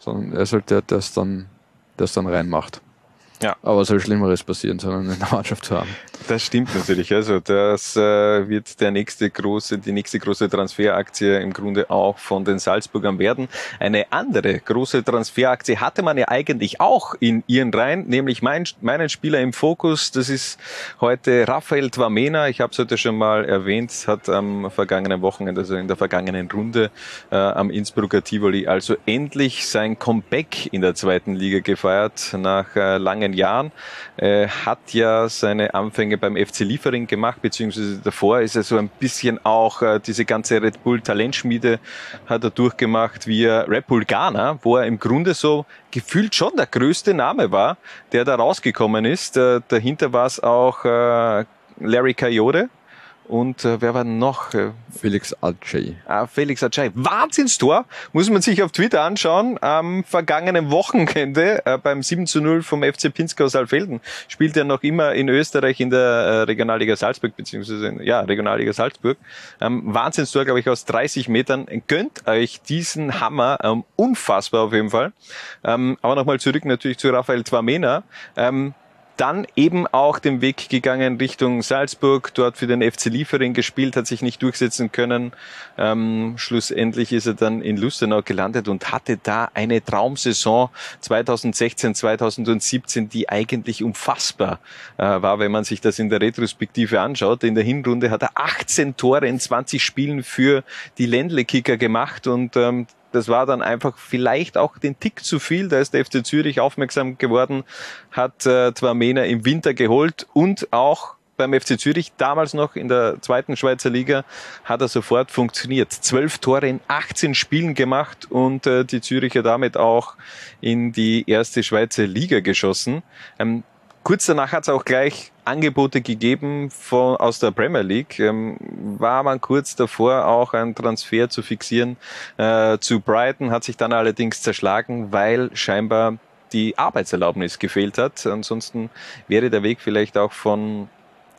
Sondern er ist halt der, der es dann, der es dann reinmacht. Ja. Aber es soll Schlimmeres passieren, sondern in der Mannschaft zu haben. Das stimmt natürlich. Also das äh, wird der nächste große, die nächste große Transferaktie im Grunde auch von den Salzburgern werden. Eine andere große Transferaktie hatte man ja eigentlich auch in ihren Reihen, nämlich mein, meinen Spieler im Fokus. Das ist heute Raphael Twamena. Ich habe es heute schon mal erwähnt, hat am vergangenen Wochenende, also in der vergangenen Runde äh, am Innsbrucker Tivoli, also endlich sein Comeback in der zweiten Liga gefeiert nach äh, langen Jahren. Äh, hat ja seine Anfänge beim FC Liefering gemacht, beziehungsweise davor ist er so ein bisschen auch äh, diese ganze Red Bull Talentschmiede hat er durchgemacht via Red Bull Ghana, wo er im Grunde so gefühlt schon der größte Name war, der da rausgekommen ist. Äh, dahinter war es auch äh, Larry Coyote. Und äh, wer war noch? Felix Ajay. Ah, Felix Ajay. Wahnsinnstor. Muss man sich auf Twitter anschauen. Am vergangenen Wochenende äh, beim 7 zu 0 vom FC Pinzgau Saalfelden spielt er noch immer in Österreich in der äh, Regionalliga Salzburg, beziehungsweise in, ja, Regionalliga Salzburg. Ähm, Wahnsinnstor, glaube ich, aus 30 Metern. Gönnt euch diesen Hammer. Ähm, unfassbar auf jeden Fall. Ähm, aber nochmal zurück natürlich zu Raphael Twamena. Ähm, dann eben auch den Weg gegangen Richtung Salzburg, dort für den FC Liefering gespielt, hat sich nicht durchsetzen können. Ähm, schlussendlich ist er dann in Lustenau gelandet und hatte da eine Traumsaison 2016, 2017, die eigentlich unfassbar äh, war, wenn man sich das in der Retrospektive anschaut. In der Hinrunde hat er 18 Tore in 20 Spielen für die Ländle-Kicker gemacht und ähm, das war dann einfach vielleicht auch den Tick zu viel. Da ist der FC Zürich aufmerksam geworden, hat äh, Twamena im Winter geholt und auch beim FC Zürich, damals noch in der zweiten Schweizer Liga, hat er sofort funktioniert. Zwölf Tore in 18 Spielen gemacht und äh, die Züricher damit auch in die erste Schweizer Liga geschossen. Ähm, Kurz danach hat es auch gleich Angebote gegeben von, aus der Premier League. Ähm, war man kurz davor, auch einen Transfer zu fixieren äh, zu Brighton, hat sich dann allerdings zerschlagen, weil scheinbar die Arbeitserlaubnis gefehlt hat. Ansonsten wäre der Weg vielleicht auch von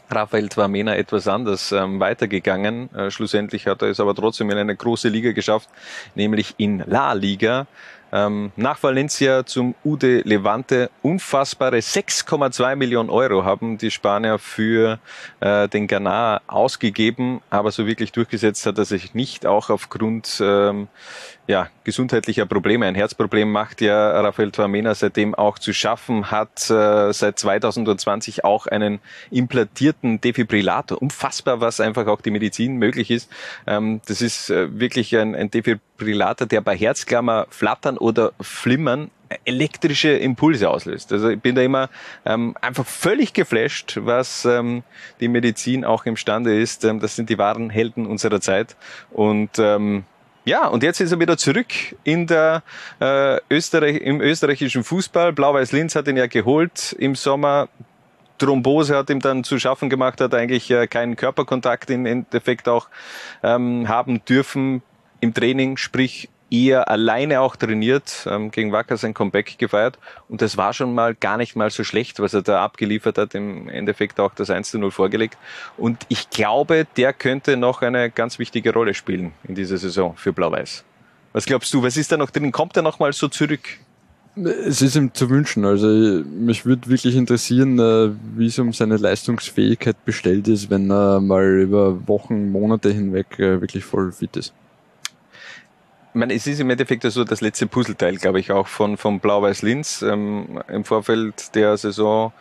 Raphael Twamena etwas anders ähm, weitergegangen. Äh, schlussendlich hat er es aber trotzdem in eine große Liga geschafft, nämlich in La Liga. Ähm, nach Valencia zum UD Levante. Unfassbare 6,2 Millionen Euro haben die Spanier für äh, den Ghana ausgegeben, aber so wirklich durchgesetzt hat er sich nicht, auch aufgrund ähm, ja, gesundheitlicher Probleme. Ein Herzproblem macht ja Rafael Tuamena seitdem auch zu schaffen, hat äh, seit 2020 auch einen implantierten Defibrillator. Unfassbar, was einfach auch die Medizin möglich ist. Ähm, das ist äh, wirklich ein, ein Defibrillator, der bei Herzklammer flattern oder flimmern elektrische Impulse auslöst. Also ich bin da immer ähm, einfach völlig geflasht, was ähm, die Medizin auch imstande ist. Ähm, das sind die wahren Helden unserer Zeit. Und ähm, ja, und jetzt ist er wieder zurück in der äh, Österreich, im österreichischen Fußball. Blau-Weiß Linz hat ihn ja geholt im Sommer. Thrombose hat ihm dann zu schaffen gemacht, hat eigentlich äh, keinen Körperkontakt im Endeffekt auch ähm, haben dürfen im Training, sprich eher alleine auch trainiert, ähm, gegen Wacker sein Comeback gefeiert. Und das war schon mal gar nicht mal so schlecht, was er da abgeliefert hat, im Endeffekt auch das 1 zu 0 vorgelegt. Und ich glaube, der könnte noch eine ganz wichtige Rolle spielen in dieser Saison für Blau-Weiß. Was glaubst du, was ist da noch drin? Kommt er noch mal so zurück? Es ist ihm zu wünschen. Also mich würde wirklich interessieren, äh, wie es um seine Leistungsfähigkeit bestellt ist, wenn er mal über Wochen, Monate hinweg äh, wirklich voll fit ist ich meine, es ist im Endeffekt so das letzte Puzzleteil, glaube ich, auch von, von Blau-Weiß Linz. Ähm, Im Vorfeld der Saison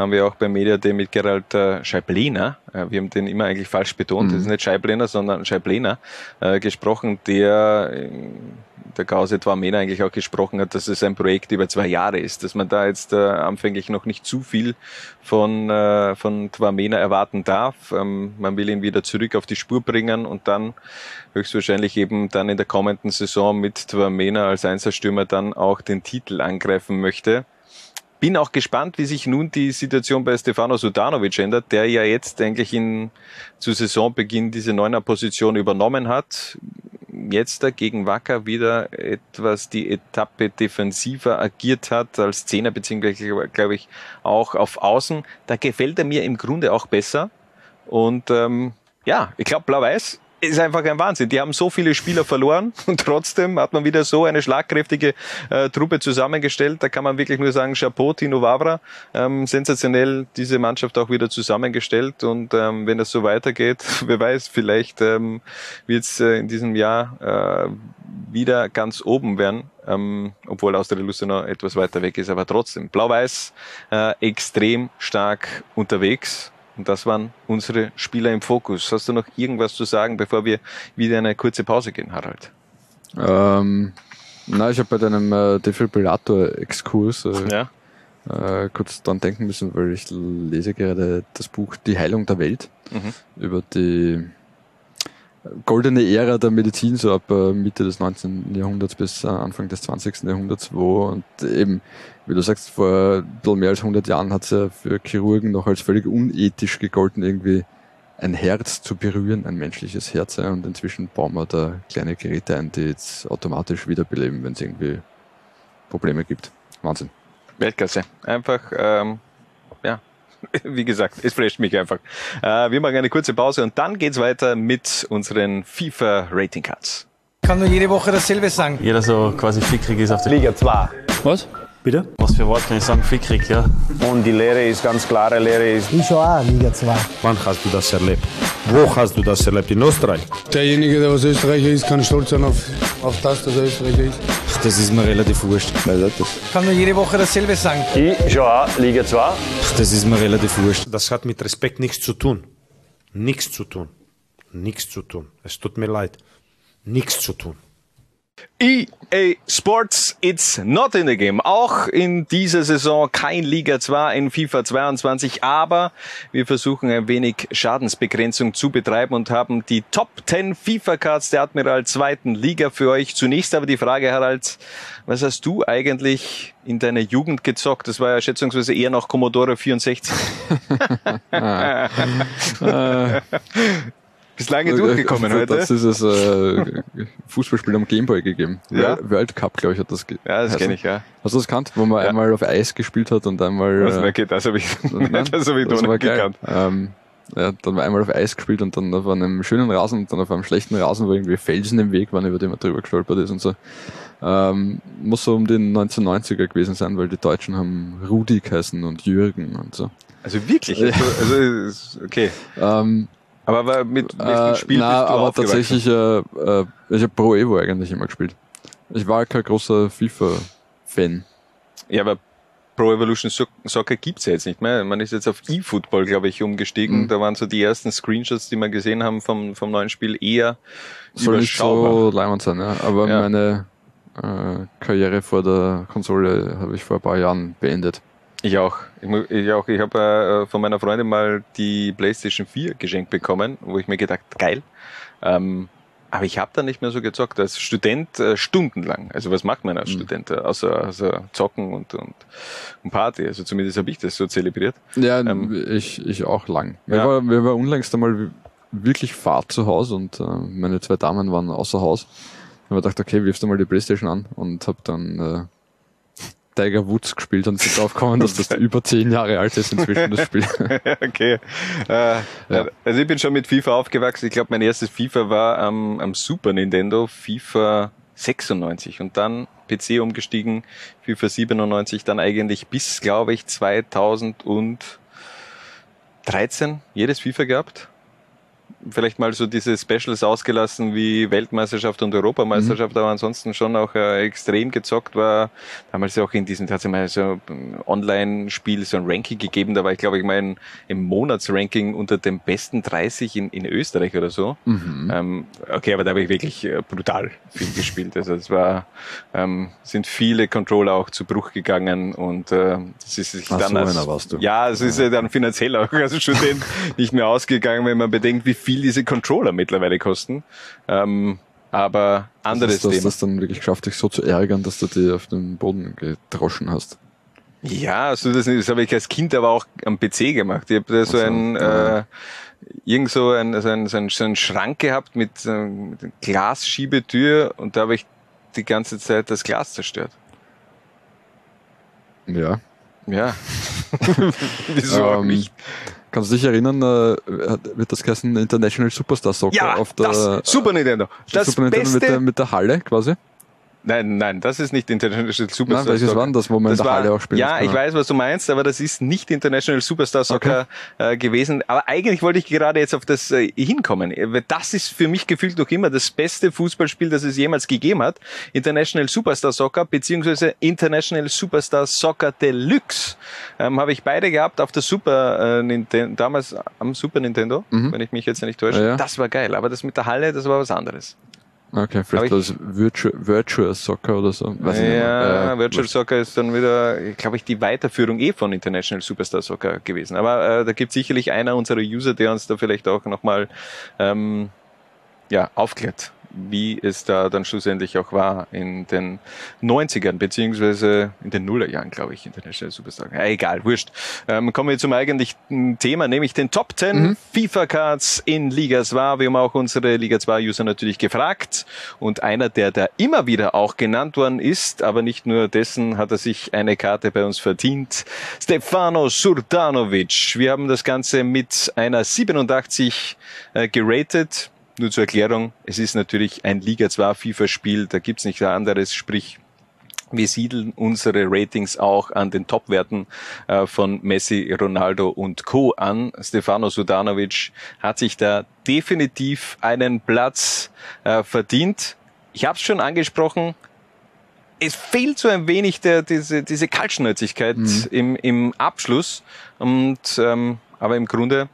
haben wir auch beim Media Day mit Gerald äh, äh, wir haben den immer eigentlich falsch betont, mhm. das ist nicht Scheibliner, sondern Scheibliner, äh, gesprochen, der äh, der Gause Twamena eigentlich auch gesprochen hat, dass es ein Projekt über zwei Jahre ist, dass man da jetzt äh, anfänglich noch nicht zu viel von, äh, von Twamena erwarten darf. Ähm, man will ihn wieder zurück auf die Spur bringen und dann höchstwahrscheinlich eben dann in der kommenden Saison mit Twamena als Einzelstürmer dann auch den Titel angreifen möchte. Bin auch gespannt, wie sich nun die Situation bei Stefano Sudanovic ändert, der ja jetzt eigentlich in, zu Saisonbeginn diese neuner Position übernommen hat. Jetzt dagegen Wacker wieder etwas die Etappe defensiver agiert hat als Zehner, beziehungsweise glaube ich auch auf Außen. Da gefällt er mir im Grunde auch besser. Und ähm, ja, ich glaube, Blau-Weiß ist einfach ein Wahnsinn. Die haben so viele Spieler verloren und trotzdem hat man wieder so eine schlagkräftige äh, Truppe zusammengestellt. Da kann man wirklich nur sagen, Chapeau, Tino Wavra, ähm, sensationell diese Mannschaft auch wieder zusammengestellt und ähm, wenn das so weitergeht, wer weiß, vielleicht ähm, wird es äh, in diesem Jahr äh, wieder ganz oben werden, ähm, obwohl Austria Lustenau etwas weiter weg ist, aber trotzdem. Blau-Weiß äh, extrem stark unterwegs und das waren unsere Spieler im Fokus. Hast du noch irgendwas zu sagen, bevor wir wieder eine kurze Pause gehen, Harald? Ähm, na, ich habe bei deinem äh, Defibrillator-Exkurs äh, ja. äh, kurz dran denken müssen, weil ich lese gerade das Buch Die Heilung der Welt mhm. über die goldene Ära der Medizin, so ab äh, Mitte des 19. Jahrhunderts bis äh, Anfang des 20. Jahrhunderts, wo und eben, wie du sagst, vor ein bisschen mehr als 100 Jahren hat es ja für Chirurgen noch als völlig unethisch gegolten, irgendwie ein Herz zu berühren, ein menschliches Herz. Und inzwischen bauen wir da kleine Geräte ein, die jetzt automatisch wiederbeleben, wenn es irgendwie Probleme gibt. Wahnsinn. Weltklasse. Einfach ähm, wie gesagt, es flasht mich einfach. Äh, wir machen eine kurze Pause und dann geht's weiter mit unseren FIFA Rating Cards. Ich kann nur jede Woche dasselbe sagen. Jeder so quasi fickrig ist auf der Liga 2. Was? Bitte? Was für Wort kann ich sagen? Fickrig, ja. Und die Lehre ist ganz klare Lehre ist. Ich schon auch Liga 2. Wann hast du das erlebt? Wo hast du das erlebt? In Österreich? Derjenige, der was Österreicher ist, kann stolz sein auf, auf das, dass er Österreicher ist. Das ist mir relativ wurscht. Ich kann nur jede Woche dasselbe sagen. Ich schon auch Liga 2. Ach, das ist mir relativ wurscht. Das hat mit Respekt nichts zu tun. Nichts zu tun. Nichts zu tun. Es tut mir leid. Nichts zu tun. EA Sports, it's not in the game. Auch in dieser Saison kein Liga 2 in FIFA 22, aber wir versuchen ein wenig Schadensbegrenzung zu betreiben und haben die Top 10 FIFA Cards der Admiral zweiten Liga für euch. Zunächst aber die Frage, Harald, was hast du eigentlich in deiner Jugend gezockt? Das war ja schätzungsweise eher noch Commodore 64. Bist lange durchgekommen heute. Das ist es äh, Fußballspiel am Gameboy gegeben. Ja? World Cup, glaube ich, hat das Ja, das kenne ich, ja. Hast du das gekannt? Wo man ja. einmal auf Eis gespielt hat und einmal... Was, äh, das habe ich, nein, das hab ich das noch nicht gekannt. Ähm, hat dann einmal auf Eis gespielt und dann auf einem schönen Rasen und dann auf einem schlechten Rasen, wo irgendwie Felsen im Weg waren, über den man drüber gestolpert ist und so. Ähm, muss so um den 1990er gewesen sein, weil die Deutschen haben Rudi geheißen und Jürgen und so. Also wirklich? Ja. Also, also okay. Ähm, aber mit welchem äh, Spiel na, bist du aber tatsächlich, äh, äh, ich habe Pro Evo eigentlich immer gespielt. Ich war kein großer FIFA-Fan. Ja, aber Pro Evolution Soc- Soccer gibt's ja jetzt nicht mehr. Man ist jetzt auf E-Football, glaube ich, umgestiegen. Mhm. Da waren so die ersten Screenshots, die wir gesehen haben vom, vom neuen Spiel, eher Soll nicht überschaubar. so leimend sein, ja. Aber Ja. meine äh, Karriere vor der Konsole habe ich vor ein paar Jahren beendet. Ich auch. Ich, ich auch. Ich habe äh, von meiner Freundin mal die PlayStation 4 geschenkt bekommen, wo ich mir gedacht, geil. Ähm, aber ich habe da nicht mehr so gezockt. Als Student äh, stundenlang. Also was macht man als Student? äh, Außer, außer zocken und, und, und Party. Also zumindest habe ich das so zelebriert. Ja, ich, ich auch lang. Ja. war, mir war unlängst einmal wirklich Fahrt zu Hause und äh, meine zwei Damen waren außer Haus. Ich habe gedacht, okay, wirfst du mal die Playstation an und habe dann äh, Tiger Woods gespielt und bin drauf gekommen, dass das über zehn Jahre alt ist inzwischen, das Spiel. okay. Äh, Also ich bin schon mit FIFA aufgewachsen. Ich glaube, mein erstes FIFA war am, am Super Nintendo, FIFA 96 und dann PC umgestiegen, FIFA 97, dann eigentlich bis, glaube ich, 2013 jedes FIFA gehabt. Vielleicht mal so diese Specials ausgelassen wie Weltmeisterschaft und Europameisterschaft, aber ansonsten schon auch äh, extrem gezockt war. Damals auch in diesem, hat es mal so ein Online-Spiel so ein Ranking gegeben, da war ich glaube ich mal in, im Monatsranking unter den besten 30 in, in Österreich oder so. Mhm. Ähm, okay, aber da habe ich wirklich äh, brutal viel gespielt. Also es war, ähm, sind viele Controller auch zu Bruch gegangen und äh, das ist sich Ach, dann so als, ja, es ist ja dann finanziell auch als Student nicht mehr ausgegangen, wenn man bedenkt, wie viel diese Controller mittlerweile kosten. Ähm, aber anderes das, ist, du hast Thema. das dann wirklich geschafft, dich so zu ärgern, dass du die auf den Boden gedroschen hast. Ja, also das, das habe ich als Kind aber auch am PC gemacht. Ich habe da so Ach so, ein, äh, irgend so ein, so ein, so ein, so einen Schrank gehabt mit, äh, mit einer Glasschiebetür und da habe ich die ganze Zeit das Glas zerstört. Ja. Ja. Wieso auch Ähm, nicht? Kannst du dich erinnern, äh, wird das heißen International Superstar Soccer Ja, auf der das Super Nintendo. Das Super Nintendo mit beste- der, mit der Halle quasi? Nein, nein, das ist nicht International Superstar Nein, Soccer. denn das, wo man in der war, Halle auch spielen Ja, ich weiß, was du meinst, aber das ist nicht International Superstar Soccer äh, gewesen. Aber eigentlich wollte ich gerade jetzt auf das äh, hinkommen. Das ist für mich gefühlt noch immer das beste Fußballspiel, das es jemals gegeben hat. International Superstar Soccer beziehungsweise International Superstar Soccer Deluxe ähm, habe ich beide gehabt auf der Super äh, Nintendo, damals am Super Nintendo, Mhm. wenn ich mich jetzt nicht täusche. Ja, ja. Das war geil, aber das mit der Halle, das war was anderes. Okay, vielleicht das Virtual, Virtual Soccer oder so. Weiß ja, Äh, Virtual Soccer ist dann wieder, glaube ich, die Weiterführung eh von International Superstar Soccer gewesen. Aber äh, da gibt sicherlich einer unserer User, der uns da vielleicht auch nochmal ähm, ja, aufklärt, wie es da dann schlussendlich auch war in den 90ern, beziehungsweise in den Nullerjahren, glaube ich, International Superstar. Ja, egal, wurscht. Ähm, kommen wir zum eigentlichen Thema, nämlich den Top 10 FIFA-Cards in Liga 2. Wir haben auch unsere Liga 2-User natürlich gefragt. Und einer, der da immer wieder auch genannt worden ist, aber nicht nur dessen hat er sich eine Karte bei uns verdient. Stefano Surdanovic. Wir haben das Ganze mit einer 87 äh, geratet. Nur zur Erklärung, es ist natürlich ein Liga 2 FIFA-Spiel, da gibt's nicht ein anderes, sprich wir siedeln unsere Ratings auch an den Topwerten äh, von Messi, Ronaldo und Co. an. Stefano Sudanovic hat sich da definitiv einen Platz äh, verdient. Ich habe es schon angesprochen, es fehlt so ein wenig der, diese, diese Kaltschnäuzigkeit im, im Abschluss. Und, ähm, aber im Grunde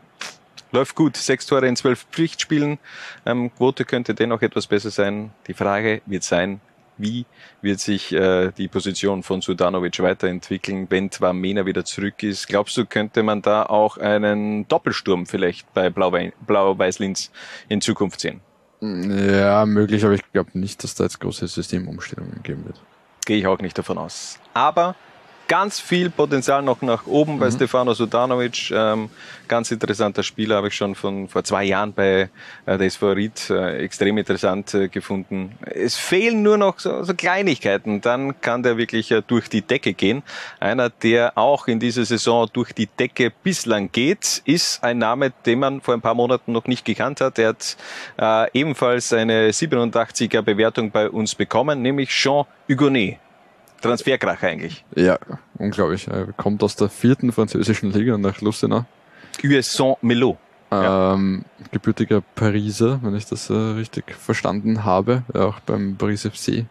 läuft gut. Sechs Tore in zwölf Pflichtspielen. Ähm, Quote könnte dennoch etwas besser sein. Die Frage wird sein, wie wird sich äh, die Position von Sudanovic weiterentwickeln, wenn zwar Mena wieder zurück ist? Glaubst du, könnte man da auch einen Doppelsturm vielleicht bei Blau-Wei- Blau-Weiß-Linz in Zukunft sehen? Ja, möglich, aber ich glaube nicht, dass da jetzt große Systemumstellungen geben wird. Gehe ich auch nicht davon aus. Aber ganz viel Potenzial noch nach oben bei Mhm. Stefano Sudanovic. Ähm, ganz interessanter Spieler, habe ich schon von vor zwei Jahren bei äh, der SV Ried äh, extrem interessant äh, gefunden. Es fehlen nur noch so, so Kleinigkeiten, dann kann der wirklich äh, durch die Decke gehen. Einer, der auch in dieser Saison durch die Decke bislang geht, ist ein Name, den man vor ein paar Monaten noch nicht gekannt hat. Er hat äh, ebenfalls eine 87er Bewertung bei uns bekommen, nämlich Jean Hugonet. Transferkrach eigentlich. Ja, unglaublich. Er kommt aus der vierten französischen Liga nach Lustenau. Huesson Melo. Ähm, gebürtiger Pariser, wenn ich das äh, richtig verstanden habe. Hat auch beim Paris FC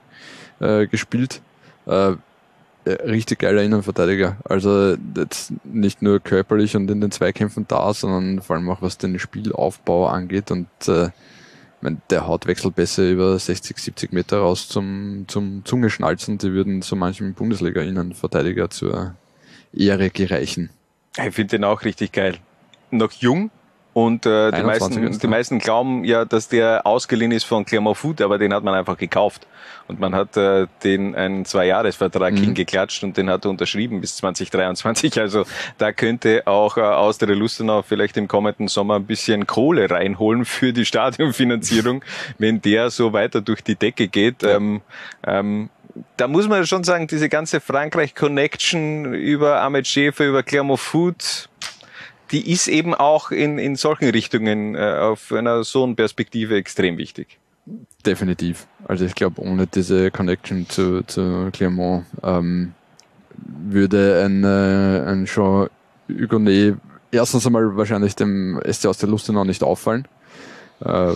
äh, gespielt. Äh, richtig geiler Innenverteidiger. Also jetzt nicht nur körperlich und in den Zweikämpfen da, sondern vor allem auch was den Spielaufbau angeht. Und äh, ich mein, der haut Wechselpässe über 60, 70 Meter raus zum, zum Zungeschnalzen. Die würden so manchem Bundesliga-Innenverteidiger zur Ehre gereichen. Ich finde den auch richtig geil. Noch jung und äh, die, 21 meisten, ist die meisten glauben ja, dass der ausgeliehen ist von Clermont Foot, aber den hat man einfach gekauft. Und man hat äh, den einen Zwei-Jahres-Vertrag Mhm. hingeklatscht und den hat er unterschrieben bis 2023. Also da könnte auch äh, Austria Lustenau vielleicht im kommenden Sommer ein bisschen Kohle reinholen für die Stadionfinanzierung, wenn der so weiter durch die Decke geht. Ähm, ähm, da muss man schon sagen, diese ganze Frankreich-Connection über Ahmed Schäfer, über Clermont Foot, die ist eben auch in, in solchen Richtungen äh, auf einer so einen Perspektive extrem wichtig. Definitiv. Also ich glaube, ohne diese Connection zu, zu Clermont ähm, würde ein, äh, ein Jean Hugonet erstens einmal wahrscheinlich dem SC aus der Lustenau nicht auffallen. Äh,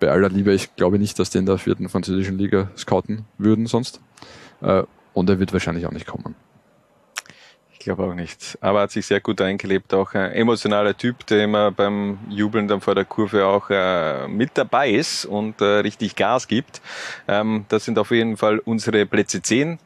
bei aller Liebe, ich glaube nicht, dass die in der vierten französischen Liga scouten würden sonst. Äh, und er wird wahrscheinlich auch nicht kommen. Ich glaube auch nicht. Aber er hat sich sehr gut eingelebt, auch ein emotionaler Typ, der immer beim Jubeln dann vor der Kurve auch äh, mit dabei ist und äh, richtig Gas gibt. Ähm, das sind auf jeden Fall unsere Plätze 10.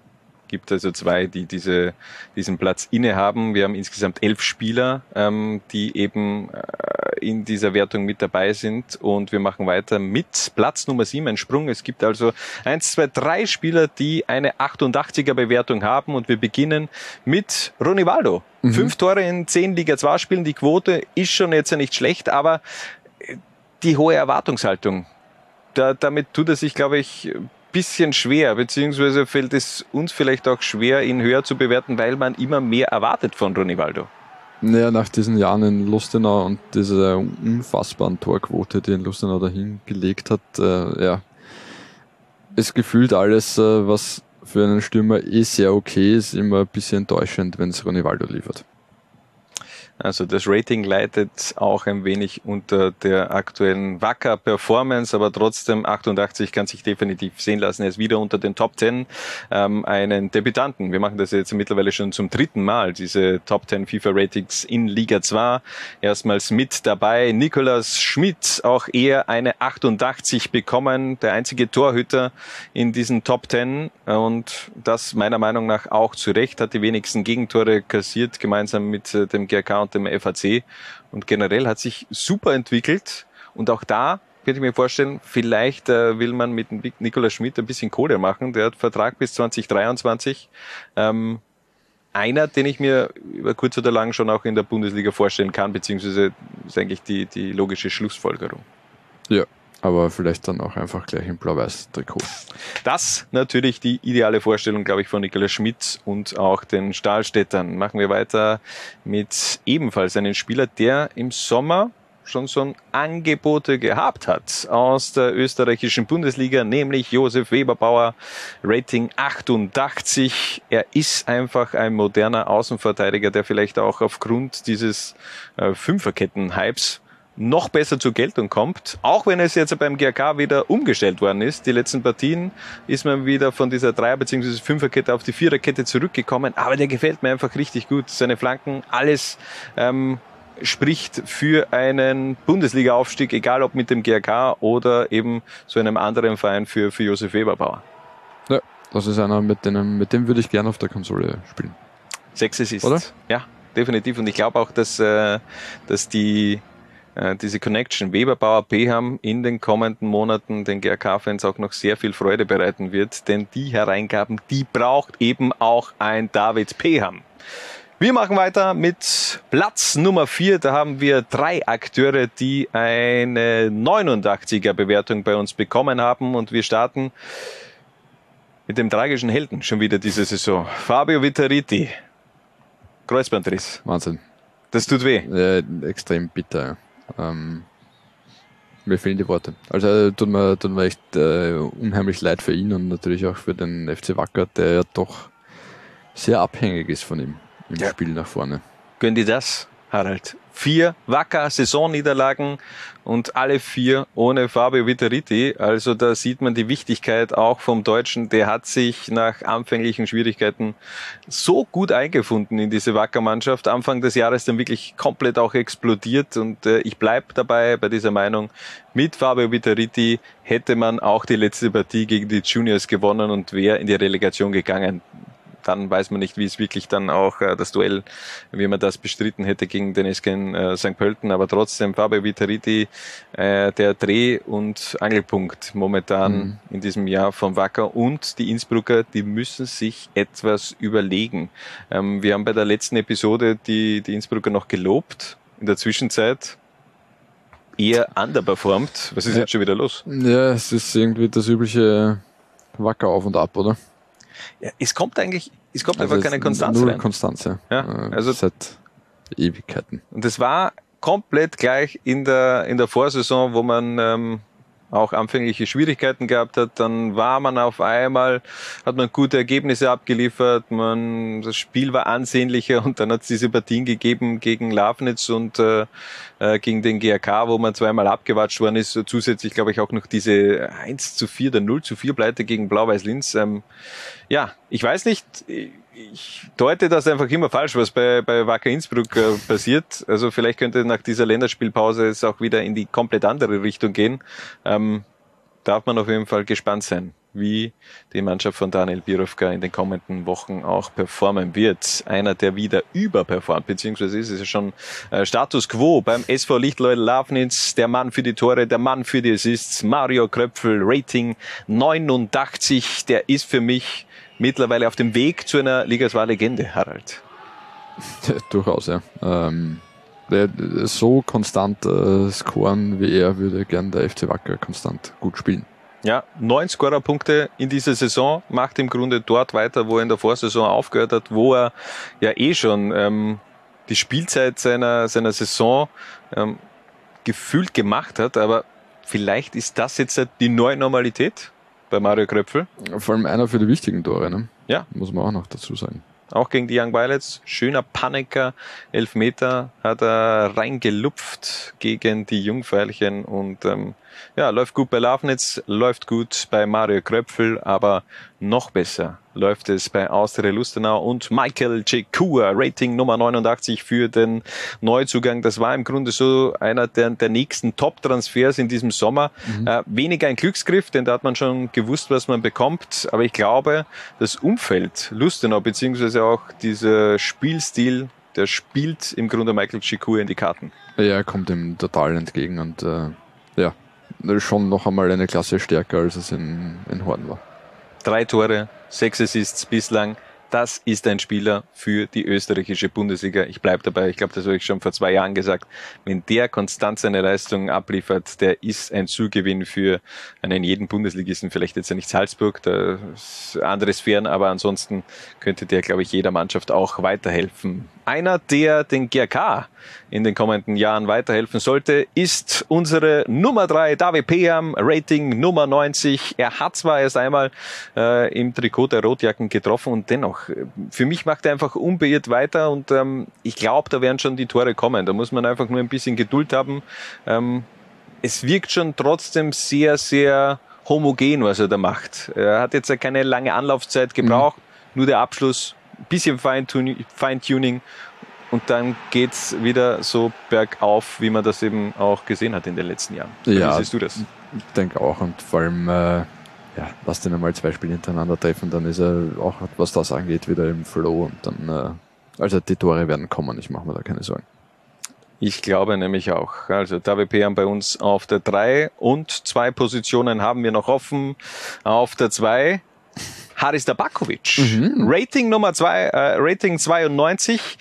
Gibt also zwei, die diese, diesen Platz innehaben. Wir haben insgesamt elf Spieler, ähm, die eben äh, in dieser Wertung mit dabei sind. Und wir machen weiter mit Platz Nummer sieben, ein Sprung. Es gibt also eins, zwei, drei Spieler, die eine 88er Bewertung haben. Und wir beginnen mit Ronivaldo. Mhm. Fünf Tore in zehn Liga 2 Spielen. Die Quote ist schon jetzt ja nicht schlecht, aber äh, die hohe Erwartungshaltung, da, damit tut er sich, glaube ich, bisschen schwer, beziehungsweise fällt es uns vielleicht auch schwer, ihn höher zu bewerten, weil man immer mehr erwartet von Ronivaldo. Naja, nach diesen Jahren in Lustenau und dieser unfassbaren Torquote, die in Lustenau dahin gelegt hat, äh, ja, ist gefühlt alles, äh, was für einen Stürmer eh sehr okay ist, immer ein bisschen enttäuschend, wenn es Ronivaldo liefert. Also das Rating leidet auch ein wenig unter der aktuellen Wacker Performance, aber trotzdem 88 kann sich definitiv sehen lassen. Er ist wieder unter den Top 10 ähm, einen Debütanten. Wir machen das jetzt mittlerweile schon zum dritten Mal, diese Top 10 FIFA Ratings in Liga 2. Erstmals mit dabei Nikolas Schmidt, auch er eine 88 bekommen, der einzige Torhüter in diesen Top 10 und das meiner Meinung nach auch zu Recht, hat die wenigsten Gegentore kassiert, gemeinsam mit äh, dem GRK und dem FAC und generell hat sich super entwickelt und auch da könnte ich mir vorstellen, vielleicht äh, will man mit Nikola Schmidt ein bisschen Kohle machen. Der hat Vertrag bis 2023. Ähm, einer, den ich mir über kurz oder lang schon auch in der Bundesliga vorstellen kann, beziehungsweise ist eigentlich die, die logische Schlussfolgerung. Ja, aber vielleicht dann auch einfach gleich im Blau-Weiß-Trikot. Das natürlich die ideale Vorstellung, glaube ich, von Nikolaus Schmidt und auch den Stahlstädtern. Machen wir weiter mit ebenfalls einem Spieler, der im Sommer schon so Angebote gehabt hat aus der österreichischen Bundesliga, nämlich Josef Weberbauer, Rating 88. Er ist einfach ein moderner Außenverteidiger, der vielleicht auch aufgrund dieses äh, Fünferketten-Hypes noch besser zur Geltung kommt. Auch wenn es jetzt beim GRK wieder umgestellt worden ist. Die letzten Partien ist man wieder von dieser Dreier- bzw. Fünferkette auf die Viererkette zurückgekommen. Aber der gefällt mir einfach richtig gut. Seine Flanken, alles ähm, spricht für einen Bundesliga-Aufstieg, egal ob mit dem GRK oder eben so einem anderen Verein für, für Josef Weberbauer. Ja, das ist einer, mit dem, mit dem würde ich gerne auf der Konsole spielen. Sechs Assists. Oder? Ja, definitiv. Und ich glaube auch, dass, äh, dass die diese Connection Weber-Bauer Beham in den kommenden Monaten den GRK-Fans auch noch sehr viel Freude bereiten wird, denn die Hereingaben, die braucht eben auch ein David Beham. Wir machen weiter mit Platz Nummer 4. Da haben wir drei Akteure, die eine 89er Bewertung bei uns bekommen haben und wir starten mit dem tragischen Helden schon wieder diese Saison. Fabio Vittariti. Kreuzbandriss. Wahnsinn. Das tut weh. Ja, extrem bitter. Ähm, mir fehlen die Worte. Also tut mir, tut mir echt äh, unheimlich leid für ihn und natürlich auch für den FC Wacker, der ja doch sehr abhängig ist von ihm im ja. Spiel nach vorne. Gönn dir das, Harald. Vier Wacker Saisonniederlagen und alle vier ohne Fabio Vittariti. Also da sieht man die Wichtigkeit auch vom Deutschen. Der hat sich nach anfänglichen Schwierigkeiten so gut eingefunden in diese Wacker-Mannschaft. Anfang des Jahres dann wirklich komplett auch explodiert und äh, ich bleib dabei bei dieser Meinung. Mit Fabio Vittariti hätte man auch die letzte Partie gegen die Juniors gewonnen und wäre in die Relegation gegangen dann weiß man nicht, wie es wirklich dann auch äh, das Duell, wie man das bestritten hätte gegen den SK äh, St. Pölten. Aber trotzdem Fabio Vitariti, äh, der Dreh- und Angelpunkt momentan mhm. in diesem Jahr von Wacker und die Innsbrucker, die müssen sich etwas überlegen. Ähm, wir haben bei der letzten Episode die, die Innsbrucker noch gelobt. In der Zwischenzeit eher underperformed. Was ist ja. jetzt schon wieder los? Ja, es ist irgendwie das übliche Wacker auf und ab, oder? Ja, es kommt eigentlich, es kommt also einfach keine Konstanz null rein. Konstanz, ja. ja also seit Ewigkeiten. Und es war komplett gleich in der in der Vorsaison, wo man ähm, auch anfängliche Schwierigkeiten gehabt hat, dann war man auf einmal, hat man gute Ergebnisse abgeliefert, man, das Spiel war ansehnlicher und dann hat es diese Partien gegeben gegen Lafnitz und äh, äh gegen den GRK, wo man zweimal abgewatscht worden ist. Zusätzlich glaube ich auch noch diese 1 zu 4 oder 0 zu 4 Pleite gegen Blau-Weiß-Linz. Ähm, ja, ich weiß nicht, ich deute das einfach immer falsch, was bei, bei Wacker Innsbruck äh, passiert. Also vielleicht könnte nach dieser Länderspielpause es auch wieder in die komplett andere Richtung gehen. Ähm, darf man auf jeden Fall gespannt sein, wie die Mannschaft von Daniel Birovka in den kommenden Wochen auch performen wird. Einer, der wieder überperformt, beziehungsweise ist es ja schon äh, Status Quo beim SV Lichtleut Lafnitz, der Mann für die Tore, der Mann für die Assists, Mario Kröpfel, Rating 89, der ist für mich mittlerweile auf dem Weg zu einer Liga 2 Legende, Harald. Ja, durchaus, ja. Ähm, so konstant äh, scoren wie er würde gern der FC Wacker konstant gut spielen. Ja, neun Scorerpunkte in dieser Saison, macht im Grunde dort weiter, wo er in der Vorsaison aufgehört hat, wo er ja eh schon ähm, die Spielzeit seiner, seiner Saison ähm, gefühlt gemacht hat, aber vielleicht ist das jetzt die neue Normalität bei Mario Kröpfel. Vor allem einer für die wichtigen Tore, ne? Ja. Muss man auch noch dazu sagen. Auch gegen die Young Violets. Schöner Paniker. Elfmeter hat er reingelupft gegen die Jungfeilchen und ähm, ja, läuft gut bei Lafnitz, läuft gut bei Mario Kröpfel, aber noch besser läuft es bei Austria Lustenau und Michael Chekua, Rating Nummer 89 für den Neuzugang. Das war im Grunde so einer der, der nächsten Top-Transfers in diesem Sommer. Mhm. Äh, weniger ein Glücksgriff, denn da hat man schon gewusst, was man bekommt. Aber ich glaube, das Umfeld Lustenau, beziehungsweise auch dieser Spielstil, der spielt im Grunde Michael Chekua in die Karten. Ja, er kommt ihm total entgegen und äh, ja, schon noch einmal eine Klasse stärker, als es in, in Horn war. Drei Tore, sechs Assists bislang. Das ist ein Spieler für die österreichische Bundesliga. Ich bleibe dabei. Ich glaube, das habe ich schon vor zwei Jahren gesagt. Wenn der konstant seine Leistungen abliefert, der ist ein Zugewinn für einen jeden Bundesligisten. Vielleicht jetzt ja nicht Salzburg, da ist anderes fern, aber ansonsten könnte der, glaube ich, jeder Mannschaft auch weiterhelfen. Einer, der den GRK in den kommenden Jahren weiterhelfen sollte, ist unsere Nummer drei David Peam, Rating Nummer 90. Er hat zwar erst einmal äh, im Trikot der Rotjacken getroffen und dennoch, für mich macht er einfach unbeirrt weiter und ähm, ich glaube, da werden schon die Tore kommen. Da muss man einfach nur ein bisschen Geduld haben. Ähm, es wirkt schon trotzdem sehr, sehr homogen, was er da macht. Er hat jetzt keine lange Anlaufzeit gebraucht, mhm. nur der Abschluss bisschen Feintuning und dann geht's wieder so bergauf, wie man das eben auch gesehen hat in den letzten Jahren. Ja, wie siehst du das? Ich denke auch und vor allem, äh, ja, lass den einmal zwei Spiele hintereinander treffen, dann ist er auch, was das angeht, wieder im Flow und dann, äh, also die Tore werden kommen, ich mache mir da keine Sorgen. Ich glaube nämlich auch. Also David Pean bei uns auf der 3 und zwei Positionen haben wir noch offen. Auf der 2 Haris Dabakovic. Rating Nummer 2, äh, Rating 92.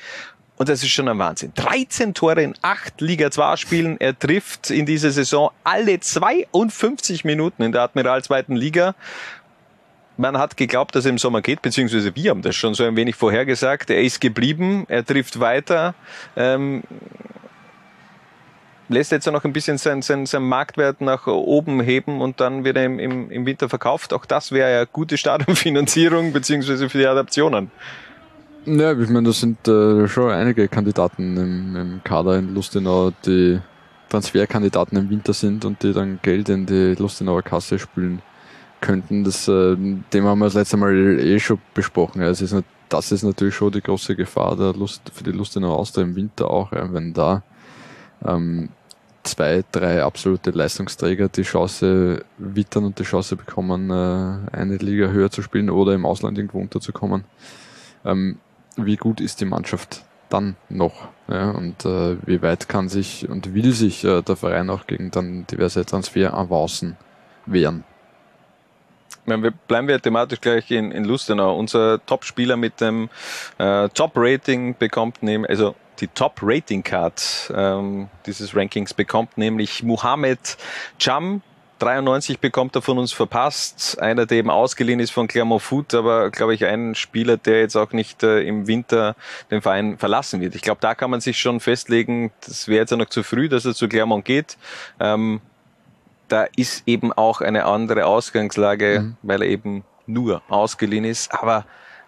Und das ist schon ein Wahnsinn. 13 Tore in 8 Liga 2 Spielen. Er trifft in dieser Saison alle 52 Minuten in der Admiral zweiten Liga. Man hat geglaubt, dass er im Sommer geht, beziehungsweise wir haben das schon so ein wenig vorhergesagt. Er ist geblieben, er trifft weiter. Ähm, lässt jetzt noch ein bisschen seinen sein, sein Marktwert nach oben heben und dann wird er im, im, im Winter verkauft. Auch das wäre ja gute Stadionfinanzierung beziehungsweise für die Adaptionen. Ja, ich meine, das sind äh, schon einige Kandidaten im, im Kader in Lustenau, die Transferkandidaten im Winter sind und die dann Geld in die Lustenauer Kasse spülen könnten. Das äh, Thema haben wir das letzte Mal eh schon besprochen. Es ist, das ist natürlich schon die große Gefahr der Lust, für die Lustenauer Austria im Winter auch, ja, wenn da ähm, zwei, drei absolute Leistungsträger die Chance wittern und die Chance bekommen, äh, eine Liga höher zu spielen oder im Ausland irgendwo unterzukommen. Ähm, wie gut ist die Mannschaft dann noch? Ja, und äh, wie weit kann sich und will sich äh, der Verein auch gegen dann diverse Transferavancen wehren? Meine, wir bleiben wir thematisch gleich in, in Lustenau. Unser Top-Spieler mit dem äh, Top-Rating bekommt nämlich, also die Top-Rating-Card ähm, dieses Rankings bekommt nämlich Mohamed Cham. 93 bekommt er von uns verpasst. Einer, der eben ausgeliehen ist von Clermont Foot, aber glaube ich ein Spieler, der jetzt auch nicht äh, im Winter den Verein verlassen wird. Ich glaube, da kann man sich schon festlegen, das wäre jetzt ja noch zu früh, dass er zu Clermont geht. Ähm, da ist eben auch eine andere Ausgangslage, weil er eben nur ausgeliehen ist. Aber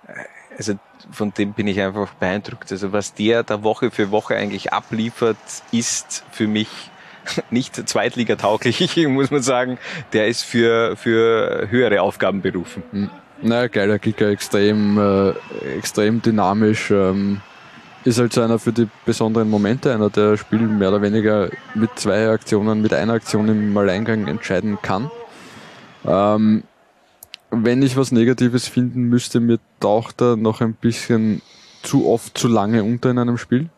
äh, also von dem bin ich einfach beeindruckt. Also was der da Woche für Woche eigentlich abliefert, ist für mich nicht zweitligatauglich, muss man sagen. Der ist für, für höhere Aufgaben berufen. Hm. Naja, geiler Kicker, extrem, äh, extrem dynamisch. Ähm, ist halt so einer für die besonderen Momente, einer, der Spiel mehr oder weniger mit zwei Aktionen, mit einer Aktion im Alleingang entscheiden kann. Ähm, wenn ich was Negatives finden müsste, mir taucht er noch ein bisschen zu oft zu lange unter in einem Spiel.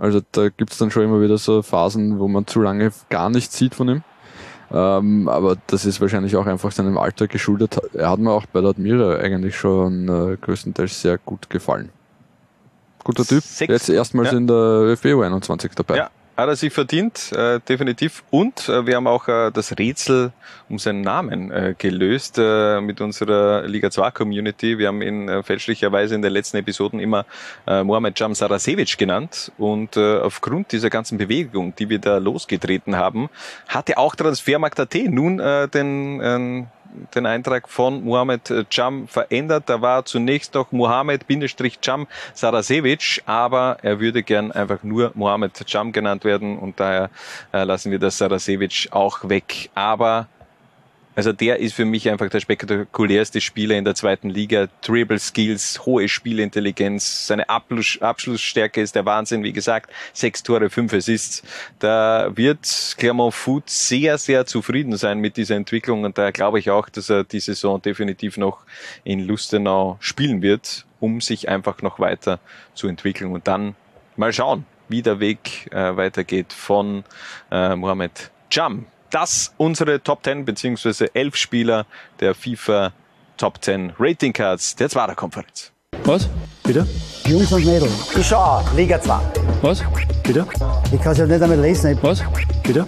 Also da gibt's dann schon immer wieder so Phasen, wo man zu lange gar nichts sieht von ihm. Ähm, aber das ist wahrscheinlich auch einfach seinem Alter geschuldet. Er hat mir auch bei der Admira eigentlich schon äh, größtenteils sehr gut gefallen. Guter Typ. Sechs- Jetzt erstmals ja. in der ÖFB 21 dabei. Ja, hat er sich verdient, äh, definitiv. Und äh, wir haben auch äh, das Rätsel um seinen Namen äh, gelöst äh, mit unserer Liga 2 Community. Wir haben ihn äh, fälschlicherweise in den letzten Episoden immer äh, Mohamed Jam Sarasevic genannt. Und äh, aufgrund dieser ganzen Bewegung, die wir da losgetreten haben, hatte auch Transfermarkt.at nun äh, den ähm, den Eintrag von Mohamed Jam verändert. Da war zunächst noch Mohamed-Jam Sarasevic, aber er würde gern einfach nur Mohamed Jam genannt werden und daher äh, lassen wir das Sarasevic auch weg. Aber also der ist für mich einfach der spektakulärste Spieler in der zweiten Liga. Dribble Skills, hohe Spielintelligenz, seine Abschluss, Abschlussstärke ist der Wahnsinn. Wie gesagt, sechs Tore, fünf Assists. Da wird Clermont Foot sehr, sehr zufrieden sein mit dieser Entwicklung und da glaube ich auch, dass er die Saison definitiv noch in Lustenau spielen wird, um sich einfach noch weiter zu entwickeln und dann mal schauen, wie der Weg äh, weitergeht von äh, Mohamed Jam das unsere Top 10 beziehungsweise 11 Spieler der FIFA Top 10 Rating Cards der Zwarer Konferenz. Was? Bitte? Jungs und Mädels. Ich schau, Liga 2. Was? Bitte? Ich kann es ja nicht damit lesen. Was? Bitte?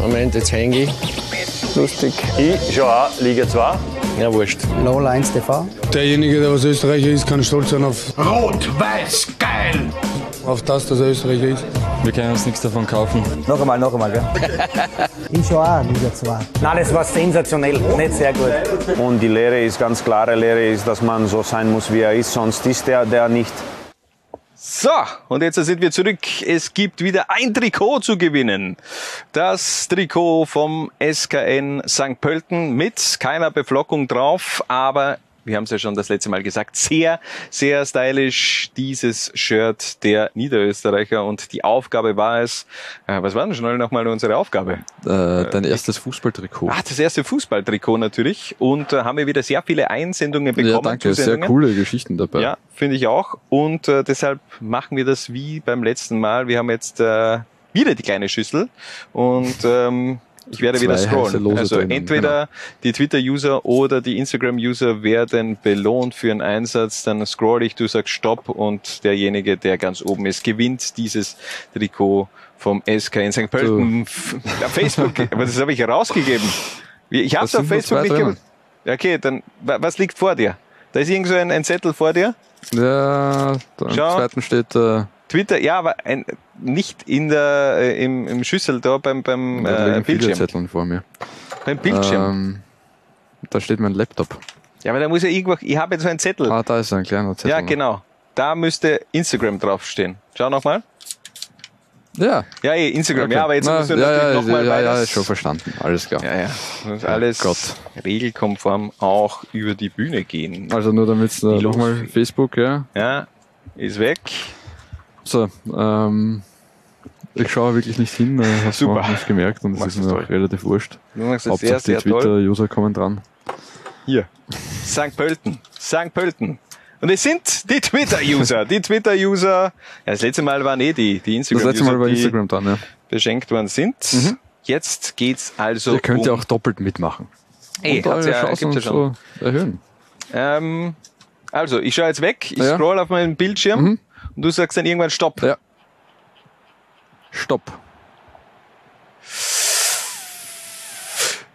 Moment, jetzt hänge ich. Lustig. Ich schau auch Liga 2. Ja, wurscht. Lowlines TV. Derjenige, der was Österreicher ist, kann stolz sein auf, Rot-Weiß, geil! Auf das, dass er Österreicher ist. Wir können uns nichts davon kaufen. Noch einmal, noch einmal, gell? Ich schau auch Liga 2. Nein, das war sensationell, nicht sehr gut. Und die Lehre ist ganz klare Lehre ist, dass man so sein muss, wie er ist, sonst ist er der nicht. So, und jetzt sind wir zurück. Es gibt wieder ein Trikot zu gewinnen. Das Trikot vom SKN St. Pölten mit keiner Beflockung drauf, aber wir haben es ja schon das letzte Mal gesagt, sehr, sehr stylisch dieses Shirt der Niederösterreicher und die Aufgabe war es, äh, was war denn schnell nochmal unsere Aufgabe? Äh, dein erstes Fußballtrikot. Ach, das erste Fußballtrikot natürlich und äh, haben wir wieder sehr viele Einsendungen bekommen. Ja, danke, sehr coole Geschichten dabei. Ja, finde ich auch und äh, deshalb machen wir das wie beim letzten Mal. Wir haben jetzt äh, wieder die kleine Schüssel und ähm, ich werde wieder scrollen. Also drinnen, entweder die Twitter-User oder die Instagram-User werden belohnt für einen Einsatz. Dann scroll ich, du sagst Stopp und derjenige, der ganz oben ist, gewinnt dieses Trikot vom SK in St. Pölten. Auf Facebook, aber das habe ich rausgegeben. Wie- Ich habe es auf Facebook nicht gemacht. Okay, dann wa- was liegt vor dir? Da ist irgend so ein, ein Zettel vor dir. Ja, da Schau. zweiten steht äh, Twitter, ja, aber ein, nicht in der, äh, im, im Schüssel da beim, beim äh, Bildschirm. Zetteln vor mir. Beim Bildschirm. Ähm, da steht mein Laptop. Ja, aber da muss ja irgendwo, ich habe jetzt so einen Zettel. Ah, da ist ein kleiner Zettel. ja, genau. Da müsste Instagram draufstehen. Schau nochmal. Ja. Ja, eh, Instagram. Okay. Ja, aber jetzt Na, musst du ja, natürlich ja, nochmal, ja, ja, ist schon verstanden. Alles klar. ja, ja, ist alles Gott. regelkonform auch über die Bühne gehen. Also nur damit Die nochmal. Facebook, ja. Ja, ist weg. So, ähm, ich schaue wirklich nicht hin, äh, habe Super. auch nicht gemerkt und es ist das mir auch relativ wurscht. Du das Hauptsache die. Twitter-User kommen dran. Hier. St. Pölten. St. Pölten. Und es sind die Twitter-User. Die Twitter-User. Ja, das letzte Mal waren eh die, die Das Instagram-User, letzte Mal war Instagram dran, ja. beschenkt worden sind. Mhm. Jetzt geht's also Ihr könnt ja um, auch doppelt mitmachen. Ey, und hat's eure ja- Chancen gibt's ja schon. so erhöhen. Ähm, also, ich schaue jetzt weg, ich Ja. scroll auf meinen Bildschirm Mhm. Und du sagst dann irgendwann Stopp. Ja. Stopp.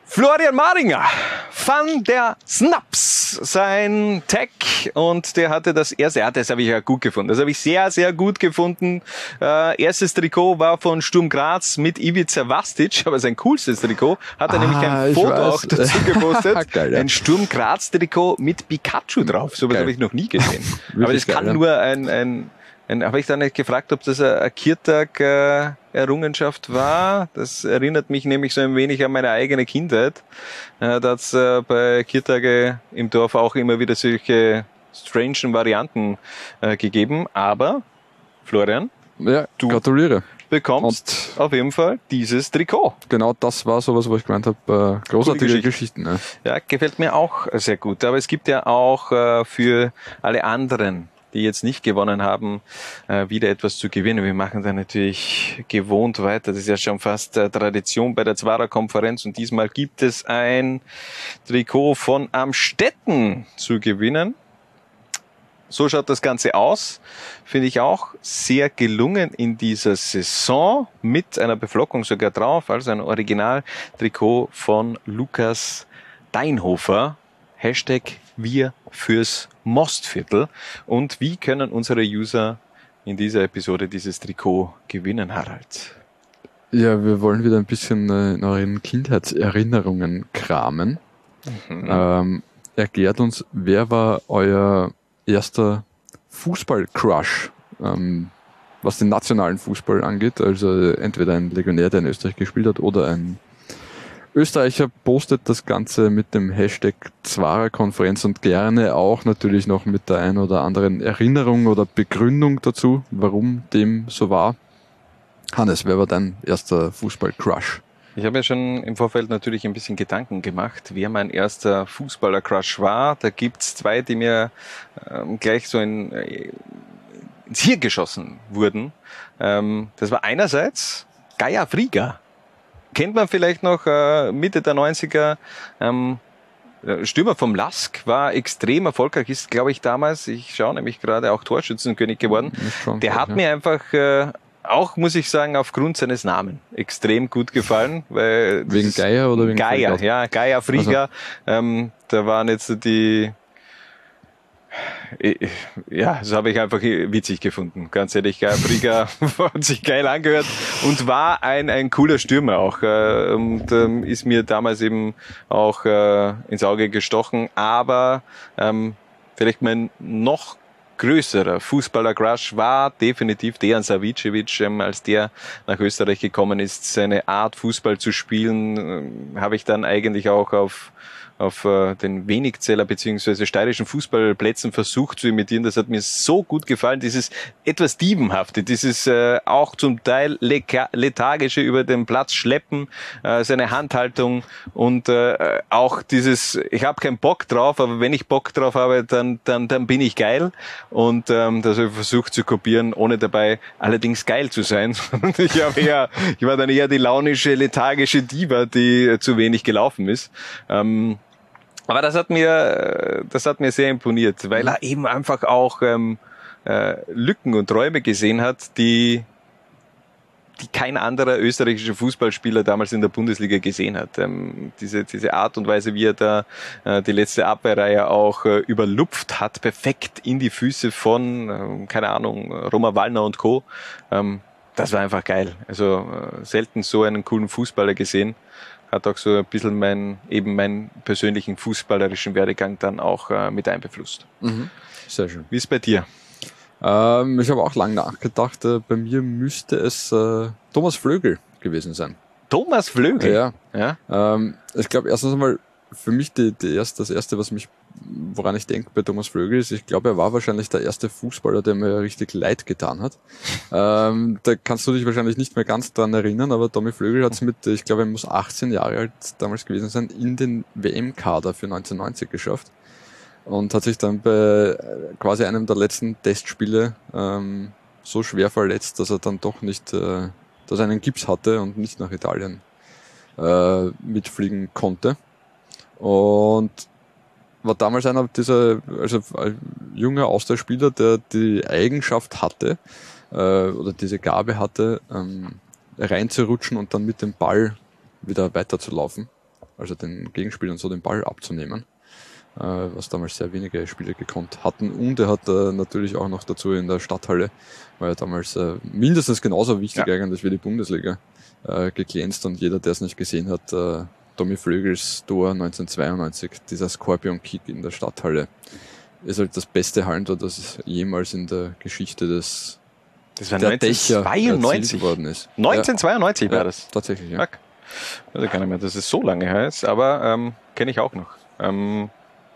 Florian Maringer von der Snaps, sein Tag und der hatte das erste, ja, das habe ich ja gut gefunden, das habe ich sehr, sehr gut gefunden. Äh, erstes Trikot war von Sturm Graz mit Ivica Vastic, aber sein coolstes Trikot hat er Ah, nämlich ein Foto weiß. auch dazu gepostet. Geil, ja. Ein Sturm Graz Trikot mit Pikachu drauf, sowas habe ich noch nie gesehen. aber das kann geil, nur ein ein, habe ich dann nicht gefragt, ob das eine Kirtag äh, war. Das erinnert mich nämlich so ein wenig an meine eigene Kindheit. Äh, da hat's äh, bei Kirtage im Dorf auch immer wieder solche strangen Varianten gegeben. Aber Florian, Ja, Du- gratuliere. bekommst auf jeden Fall dieses Trikot. Genau das war sowas, wo ich gemeint habe, großartige Geschichte. Geschichten. Ja. Ja, gefällt mir auch sehr gut. Aber es gibt ja auch für alle anderen, die jetzt nicht gewonnen haben, äh, wieder etwas zu gewinnen. Wir machen da natürlich gewohnt weiter. Das ist ja schon fast äh, Tradition bei der Zwarer Konferenz und diesmal gibt es ein Trikot von Amstetten zu gewinnen. So schaut das Ganze aus. Finde ich auch sehr gelungen in dieser Saison mit einer Beflockung sogar drauf. Also ein Original-Trikot von Lukas Deinhofer. Hashtag wir fürs Mostviertel. Und wie können unsere User in dieser Episode dieses Trikot gewinnen, Harald? ja, wir wollen wieder ein bisschen äh, in euren Kindheitserinnerungen kramen. Mhm. Ähm, erklärt uns, wer war euer erster Fußball-Crush, ähm, was den nationalen Fußball angeht? Also entweder ein Legionär, der in Österreich gespielt hat, oder ein Österreicher postet das Ganze mit dem Hashtag Zwarer-Konferenz und gerne auch natürlich noch mit der ein oder anderen Erinnerung oder Begründung dazu, warum dem so war. Hannes, wer war dein erster Fußball-Crush? Ich habe ja schon im Vorfeld natürlich ein bisschen Gedanken gemacht, wer mein erster Fußballer-Crush war. Da gibt's zwei, die mir ähm, gleich so in, äh, ins Hirn geschossen wurden. Ähm, das war einerseits Gaia Frieger. Kennt man vielleicht noch äh, Mitte der 90er. Ähm, der Stürmer vom Lask war extrem erfolgreich, ist glaube ich damals, ich schaue nämlich gerade auch Torschützenkönig geworden. schon Der hat ja. mir einfach äh, auch, muss ich sagen, aufgrund seines Namen extrem gut gefallen. Weil Wegen Geier oder wegen Geier, Frieger? ja, Geier Frieger. Ähm, da waren jetzt die äh, ja, das habe ich einfach witzig gefunden. Ganz ehrlich, Frieger hat sich geil angehört und war ein, ein cooler Stürmer auch. äh, Und ähm, ist mir damals eben auch äh, ins Auge gestochen. Aber ähm, vielleicht mein noch größerer Fußballer-Crush war definitiv Dejan Savicevic, ähm, als der nach Österreich gekommen ist. Seine Art, Fußball zu spielen, ähm, habe ich dann eigentlich auch auf auf äh, den Wenigzeller beziehungsweise steirischen Fußballplätzen versucht zu imitieren. Das hat mir so gut gefallen. Dieses etwas Diebenhafte, dieses äh, auch zum Teil lethargische über den Platz schleppen, äh, seine Handhaltung und äh, auch dieses, ich habe keinen Bock drauf, aber wenn ich Bock drauf habe, dann, dann, dann bin ich geil. Und ähm, das habe ich versucht zu kopieren, ohne dabei allerdings geil zu sein. ich, hab eher, ich war dann eher die launische, lethargische Diva, die zu wenig gelaufen ist. Ähm, aber das hat mir, das hat mir sehr imponiert, weil er eben einfach auch ähm, äh, Lücken und Räume gesehen hat, die die kein anderer österreichischer Fußballspieler damals in der Bundesliga gesehen hat. Ähm, diese, diese Art und Weise, wie er da äh, die letzte Abwehrreihe auch äh, überlupft hat, perfekt in die Füße von, äh, keine Ahnung, Roma Wallner und Co. Ähm, das war einfach geil. Also äh, selten so einen coolen Fußballer gesehen hat auch so ein bisschen mein, eben meinen persönlichen fußballerischen Werdegang dann auch äh, mit einbeflusst. Mhm. Sehr schön. Wie ist bei dir? Ähm, ich habe auch lange nachgedacht. Äh, bei mir müsste es äh, Thomas Flögel gewesen sein. Thomas Flögel? Ja. ja? Ähm, ich glaube, erstens einmal für mich die, die erste, das erste, was mich, woran ich denke bei Thomas Flögel ist, ich glaube, er war wahrscheinlich der erste Fußballer, der mir richtig leid getan hat. ähm, da kannst du dich wahrscheinlich nicht mehr ganz dran erinnern, aber Tommy Flögel hat es mit, ich glaube, er muss 18 Jahre alt damals gewesen sein, in den WM-Kader für 1990 geschafft und hat sich dann bei quasi einem der letzten Testspiele ähm, so schwer verletzt, dass er dann doch nicht, äh, dass er einen Gips hatte und nicht nach Italien äh, mitfliegen konnte. Und war damals einer dieser, also ein junger Austauschspieler, der die Eigenschaft hatte, äh, oder diese Gabe hatte, ähm, reinzurutschen und dann mit dem Ball wieder weiterzulaufen. Also den Gegenspielern so den Ball abzunehmen. Äh, was damals sehr wenige Spieler gekonnt hatten. Und er hat äh, natürlich auch noch dazu in der Stadthalle, war er damals äh, mindestens genauso wichtig ja. eigentlich wie die Bundesliga, äh, geglänzt und jeder, der es nicht gesehen hat, äh, Tommy Flögels Tor 1992, dieser Scorpion-Kick in der Stadthalle, ist halt das beste Hallentor, das jemals in der Geschichte des das war 1992 worden ist. 1992 ja. war das. Tatsächlich, ja. Fuck. Ich weiß gar nicht mehr, dass es so lange her ist, aber ähm, kenne ich auch noch. Ähm,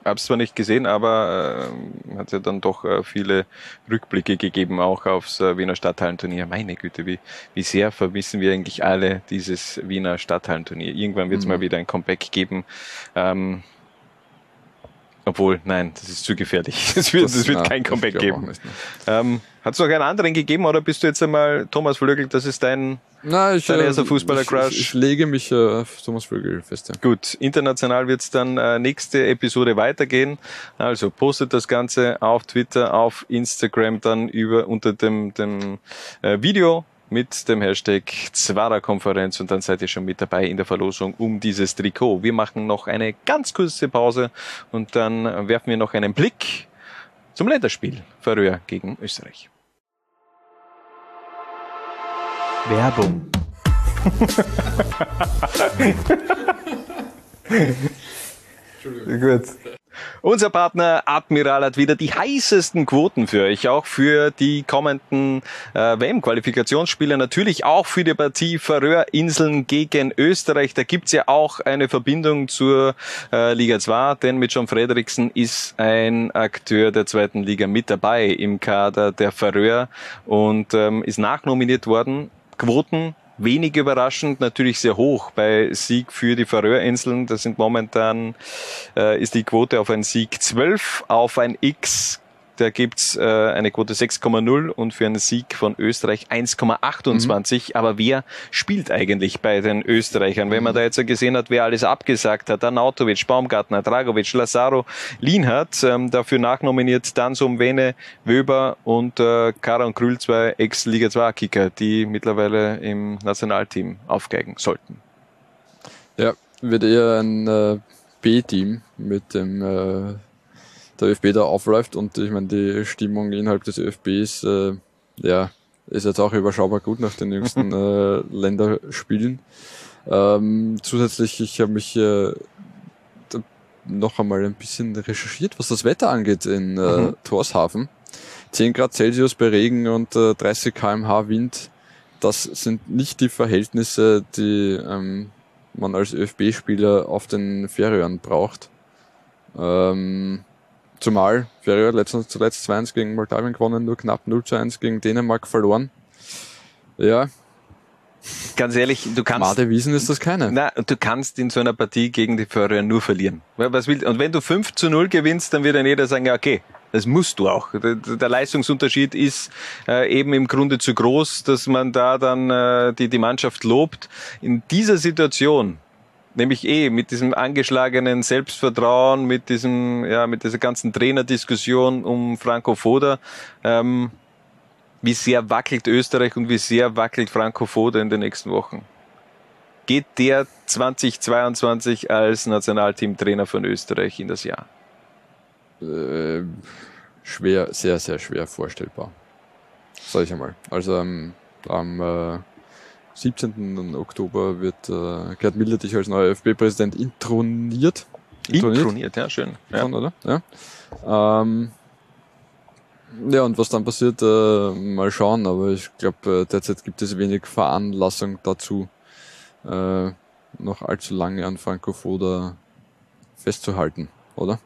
habe es zwar nicht gesehen, aber äh, hat ja dann doch äh, viele Rückblicke gegeben, auch aufs äh, Wiener Stadthallenturnier. Meine Güte, wie, wie sehr vermissen wir eigentlich alle dieses Wiener Stadthallenturnier. Irgendwann wird es mhm. mal wieder ein Comeback geben. Ähm, obwohl, nein, das ist zu gefährlich. Es wird, das, das wird ja, kein Comeback geben. Ähm, Hat es noch einen anderen gegeben oder bist du jetzt einmal Thomas Flögel, das ist dein, Na, ich, dein äh, erster Fußballer-Crush? Ich, ich, lege mich äh, auf Thomas Flögel fest. Ja. Gut, international wird es dann äh, nächste Episode weitergehen. Also postet das Ganze auf Twitter, auf Instagram dann über unter dem, dem äh, Video mit dem Hashtag Zwara-Konferenz und dann seid ihr schon mit dabei in der Verlosung um dieses Trikot. Wir machen noch eine ganz kurze Pause und dann werfen wir noch einen Blick zum Länderspiel Färöer gegen Österreich. Werbung. Gut. Unser Partner Admiral hat wieder die heißesten Quoten für euch, auch für die kommenden äh, WM-Qualifikationsspiele, natürlich auch für die Partie Färöerinseln gegen Österreich. Da gibt's ja auch eine Verbindung zur äh, Liga 2, denn mit John Frederiksen ist ein Akteur der zweiten Liga mit dabei im Kader der Färöer und ähm, ist nachnominiert worden. Quoten wenig überraschend natürlich sehr hoch bei Sieg für die Färöerinseln. Das sind momentan, äh, ist die Quote auf einen Sieg 12, auf ein X da gibt's äh, eine Quote 6,0 und für einen Sieg von Österreich 1,28. Mhm. Aber wer spielt eigentlich bei den Österreichern? Wenn man da jetzt gesehen hat, wer alles abgesagt hat, Anautovic, Baumgartner, Dragovic, Lazaro, Lienhardt, ähm, dafür nachnominiert Dansum, Wene, Wöber und äh, Karan Krül, zwei Ex-Liga 2-Kicker, die mittlerweile im Nationalteam aufgeigen sollten. Ja, wird eher ein äh, B-Team mit dem äh der ÖFB da aufläuft und ich meine, die Stimmung innerhalb des ÖFBs, äh, ja, ist jetzt auch überschaubar gut nach den jüngsten äh, Länderspielen. Ähm, zusätzlich, ich habe mich äh, noch einmal ein bisschen recherchiert, was das Wetter angeht in äh, mhm. Torshafen. 10 Grad Celsius bei Regen und äh, 30 kmh Wind, das sind nicht die Verhältnisse, die ähm, man als ÖFB-Spieler auf den Färöern braucht. Ähm, zumal Ferrier letztens, zuletzt 2-1 gegen Moldawien gewonnen, nur knapp 0-1 gegen Dänemark verloren. Ja, Ganz ehrlich, du kannst. Made Wiesen ist das keine. Na, du kannst in so einer Partie gegen die Färöer nur verlieren. Was will, und wenn du 5 zu 0 gewinnst, dann wird dann jeder sagen, ja, okay, das musst du auch. Der, der Leistungsunterschied ist äh, eben im Grunde zu groß, dass man da dann äh, die, die Mannschaft lobt. In dieser Situation, nämlich eh mit diesem angeschlagenen Selbstvertrauen, mit diesem, ja, mit dieser ganzen Trainerdiskussion um Franco Foda, ähm, wie sehr wackelt Österreich und wie sehr wackelt Franco Foda in den nächsten Wochen? Geht der 2022 als Nationalteamtrainer von Österreich in das Jahr? Äh, schwer, sehr, sehr schwer vorstellbar. Sag ich einmal. Also am, am äh, 17. Oktober wird äh, Gerd Milletich als neuer ÖFB-Präsident introniert. Introniert, introniert ja, schön. Ja. Schon, oder? Ja. Ähm, ja, und was dann passiert, äh, mal schauen. Aber ich glaube, äh, derzeit gibt es wenig Veranlassung dazu, äh, noch allzu lange an Franco Foda festzuhalten, oder?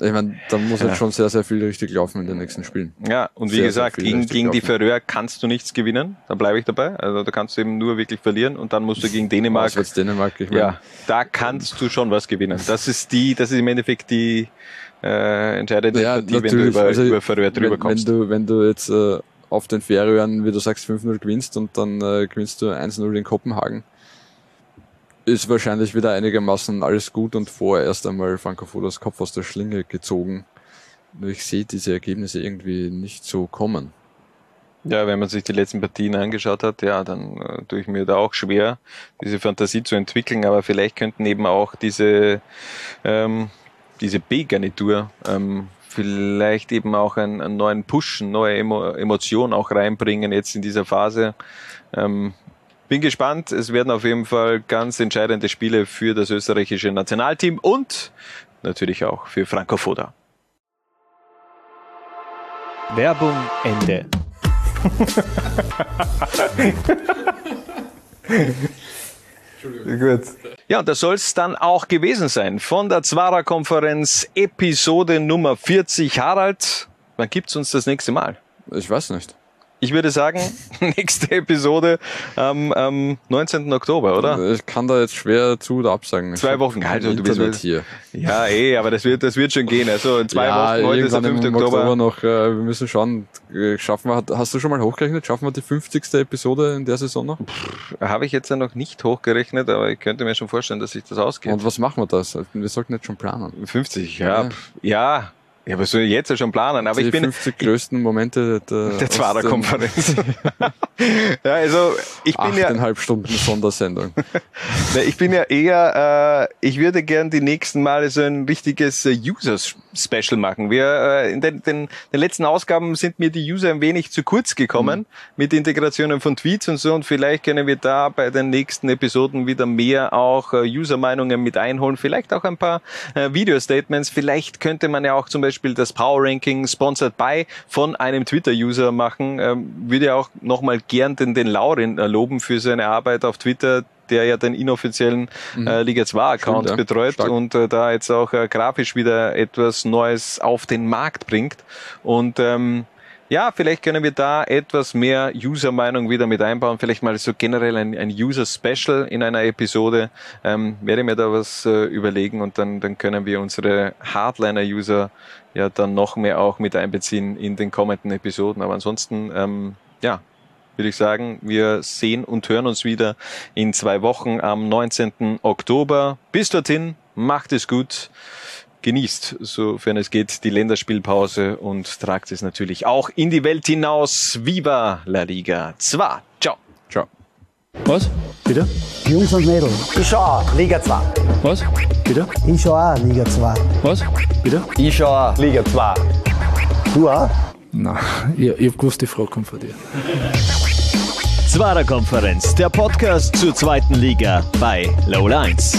Ich meine, da muss jetzt schon sehr, sehr viel richtig laufen in den nächsten Spielen. Ja, und wie sehr, gesagt, sehr gegen, gegen die Färöer kannst du nichts gewinnen. Da bleibe ich dabei. Also da kannst du eben nur wirklich verlieren und dann musst du gegen Dänemark. Was Dänemark, ich ja, mein, da kannst du schon was gewinnen. Das ist die, das ist im Endeffekt die äh, entscheidende ja, Partie, wenn du über, also, über Färöer drüber wenn, kommst. Wenn du, wenn du jetzt äh, auf den Färöern, wie du sagst, 5-0 gewinnst und dann äh, gewinnst du 1-0 in Kopenhagen, ist wahrscheinlich wieder einigermaßen alles gut und vorerst einmal Franco Fodas Kopf aus der Schlinge gezogen. Nur ich sehe diese Ergebnisse irgendwie nicht so kommen. Ja, wenn man sich die letzten Partien angeschaut hat, ja, dann äh, tue ich mir da auch schwer, diese Fantasie zu entwickeln, aber vielleicht könnten eben auch diese, ähm, diese B-Garnitur ähm, vielleicht eben auch einen, einen neuen Push, neue Emo Emotion auch reinbringen jetzt in dieser Phase. Ähm, bin gespannt. Es werden auf jeden Fall ganz entscheidende Spiele für das österreichische Nationalteam und natürlich auch für Franco Foda. Werbung Ende. Gut. Ja, und das soll es dann auch gewesen sein von der Zwara-Konferenz Episode Nummer 40. Harald, wann gibt's uns das nächste Mal? Ich weiß nicht. Ich würde sagen, nächste Episode am ähm, 19. Oktober, oder? Ich kann da jetzt schwer zu oder absagen. Zwei Wochen. Also, du bist Internet hier. Ja, eh, aber das wird, das wird schon gehen. Also in zwei ja, Wochen, heute ist der 5. im Oktober. Oktober noch, äh, wir müssen schauen, äh, schaffen wir, hast du schon mal hochgerechnet, schaffen wir die 50. Episode in der Saison noch? Habe ich jetzt ja noch nicht hochgerechnet, aber ich könnte mir schon vorstellen, dass sich das ausgeht. Und was machen wir das? Wir sollten jetzt schon planen. 50, ja. Ja, ja. Ja, was soll ich jetzt ja schon planen? Aber die ich bin 50 größten Momente der, der Zwarer-Konferenz. ja, also ich bin ja eineinhalb Stunden Sondersendung. Ich bin ja eher, äh, ich würde gern die nächsten Male so ein richtiges äh, User-Special machen. Wir äh, in den, den, den letzten Ausgaben sind mir die User ein wenig zu kurz gekommen Mhm. mit Integrationen von Tweets und so. Und vielleicht können wir da bei den nächsten Episoden wieder mehr auch äh, User-Meinungen mit einholen. Vielleicht auch ein paar äh, Video-Statements. Vielleicht könnte man ja auch zum Beispiel das Power Ranking sponsored by von einem Twitter-User machen. Ähm, würde ja auch nochmal gern den, den Laurin äh, loben für seine Arbeit auf Twitter, der ja den inoffiziellen äh, Liga 2 Account Stimmt, ja. betreut Stark. und äh, da jetzt auch äh, grafisch wieder etwas Neues auf den Markt bringt. Und ähm, ja, vielleicht können wir da etwas mehr User-Meinung wieder mit einbauen. Vielleicht mal so generell ein, ein User-Special in einer Episode. Ähm, werde mir da was äh, überlegen und dann, dann können wir unsere Hardliner-User ja dann noch mehr auch mit einbeziehen in den kommenden Episoden. Aber ansonsten, ähm, ja, würde ich sagen, wir sehen und hören uns wieder in zwei Wochen am 19. Oktober. Bis dorthin, macht es gut. Genießt, sofern es geht, die Länderspielpause und tragt es natürlich auch in die Welt hinaus. Viva la Liga 2. Ciao. Ciao. Was? Bitte? Jungs und Mädels. Ich schau auch Liga 2. Was? Bitte? Ich schau auch Liga 2. Was? Bitte? Ich schau auch Liga 2. Du auch? Nein, ich, ich hab gewusst, die Frage kommt von dir. Zwarer Konferenz, der Podcast zur zweiten Liga bei Low Lines.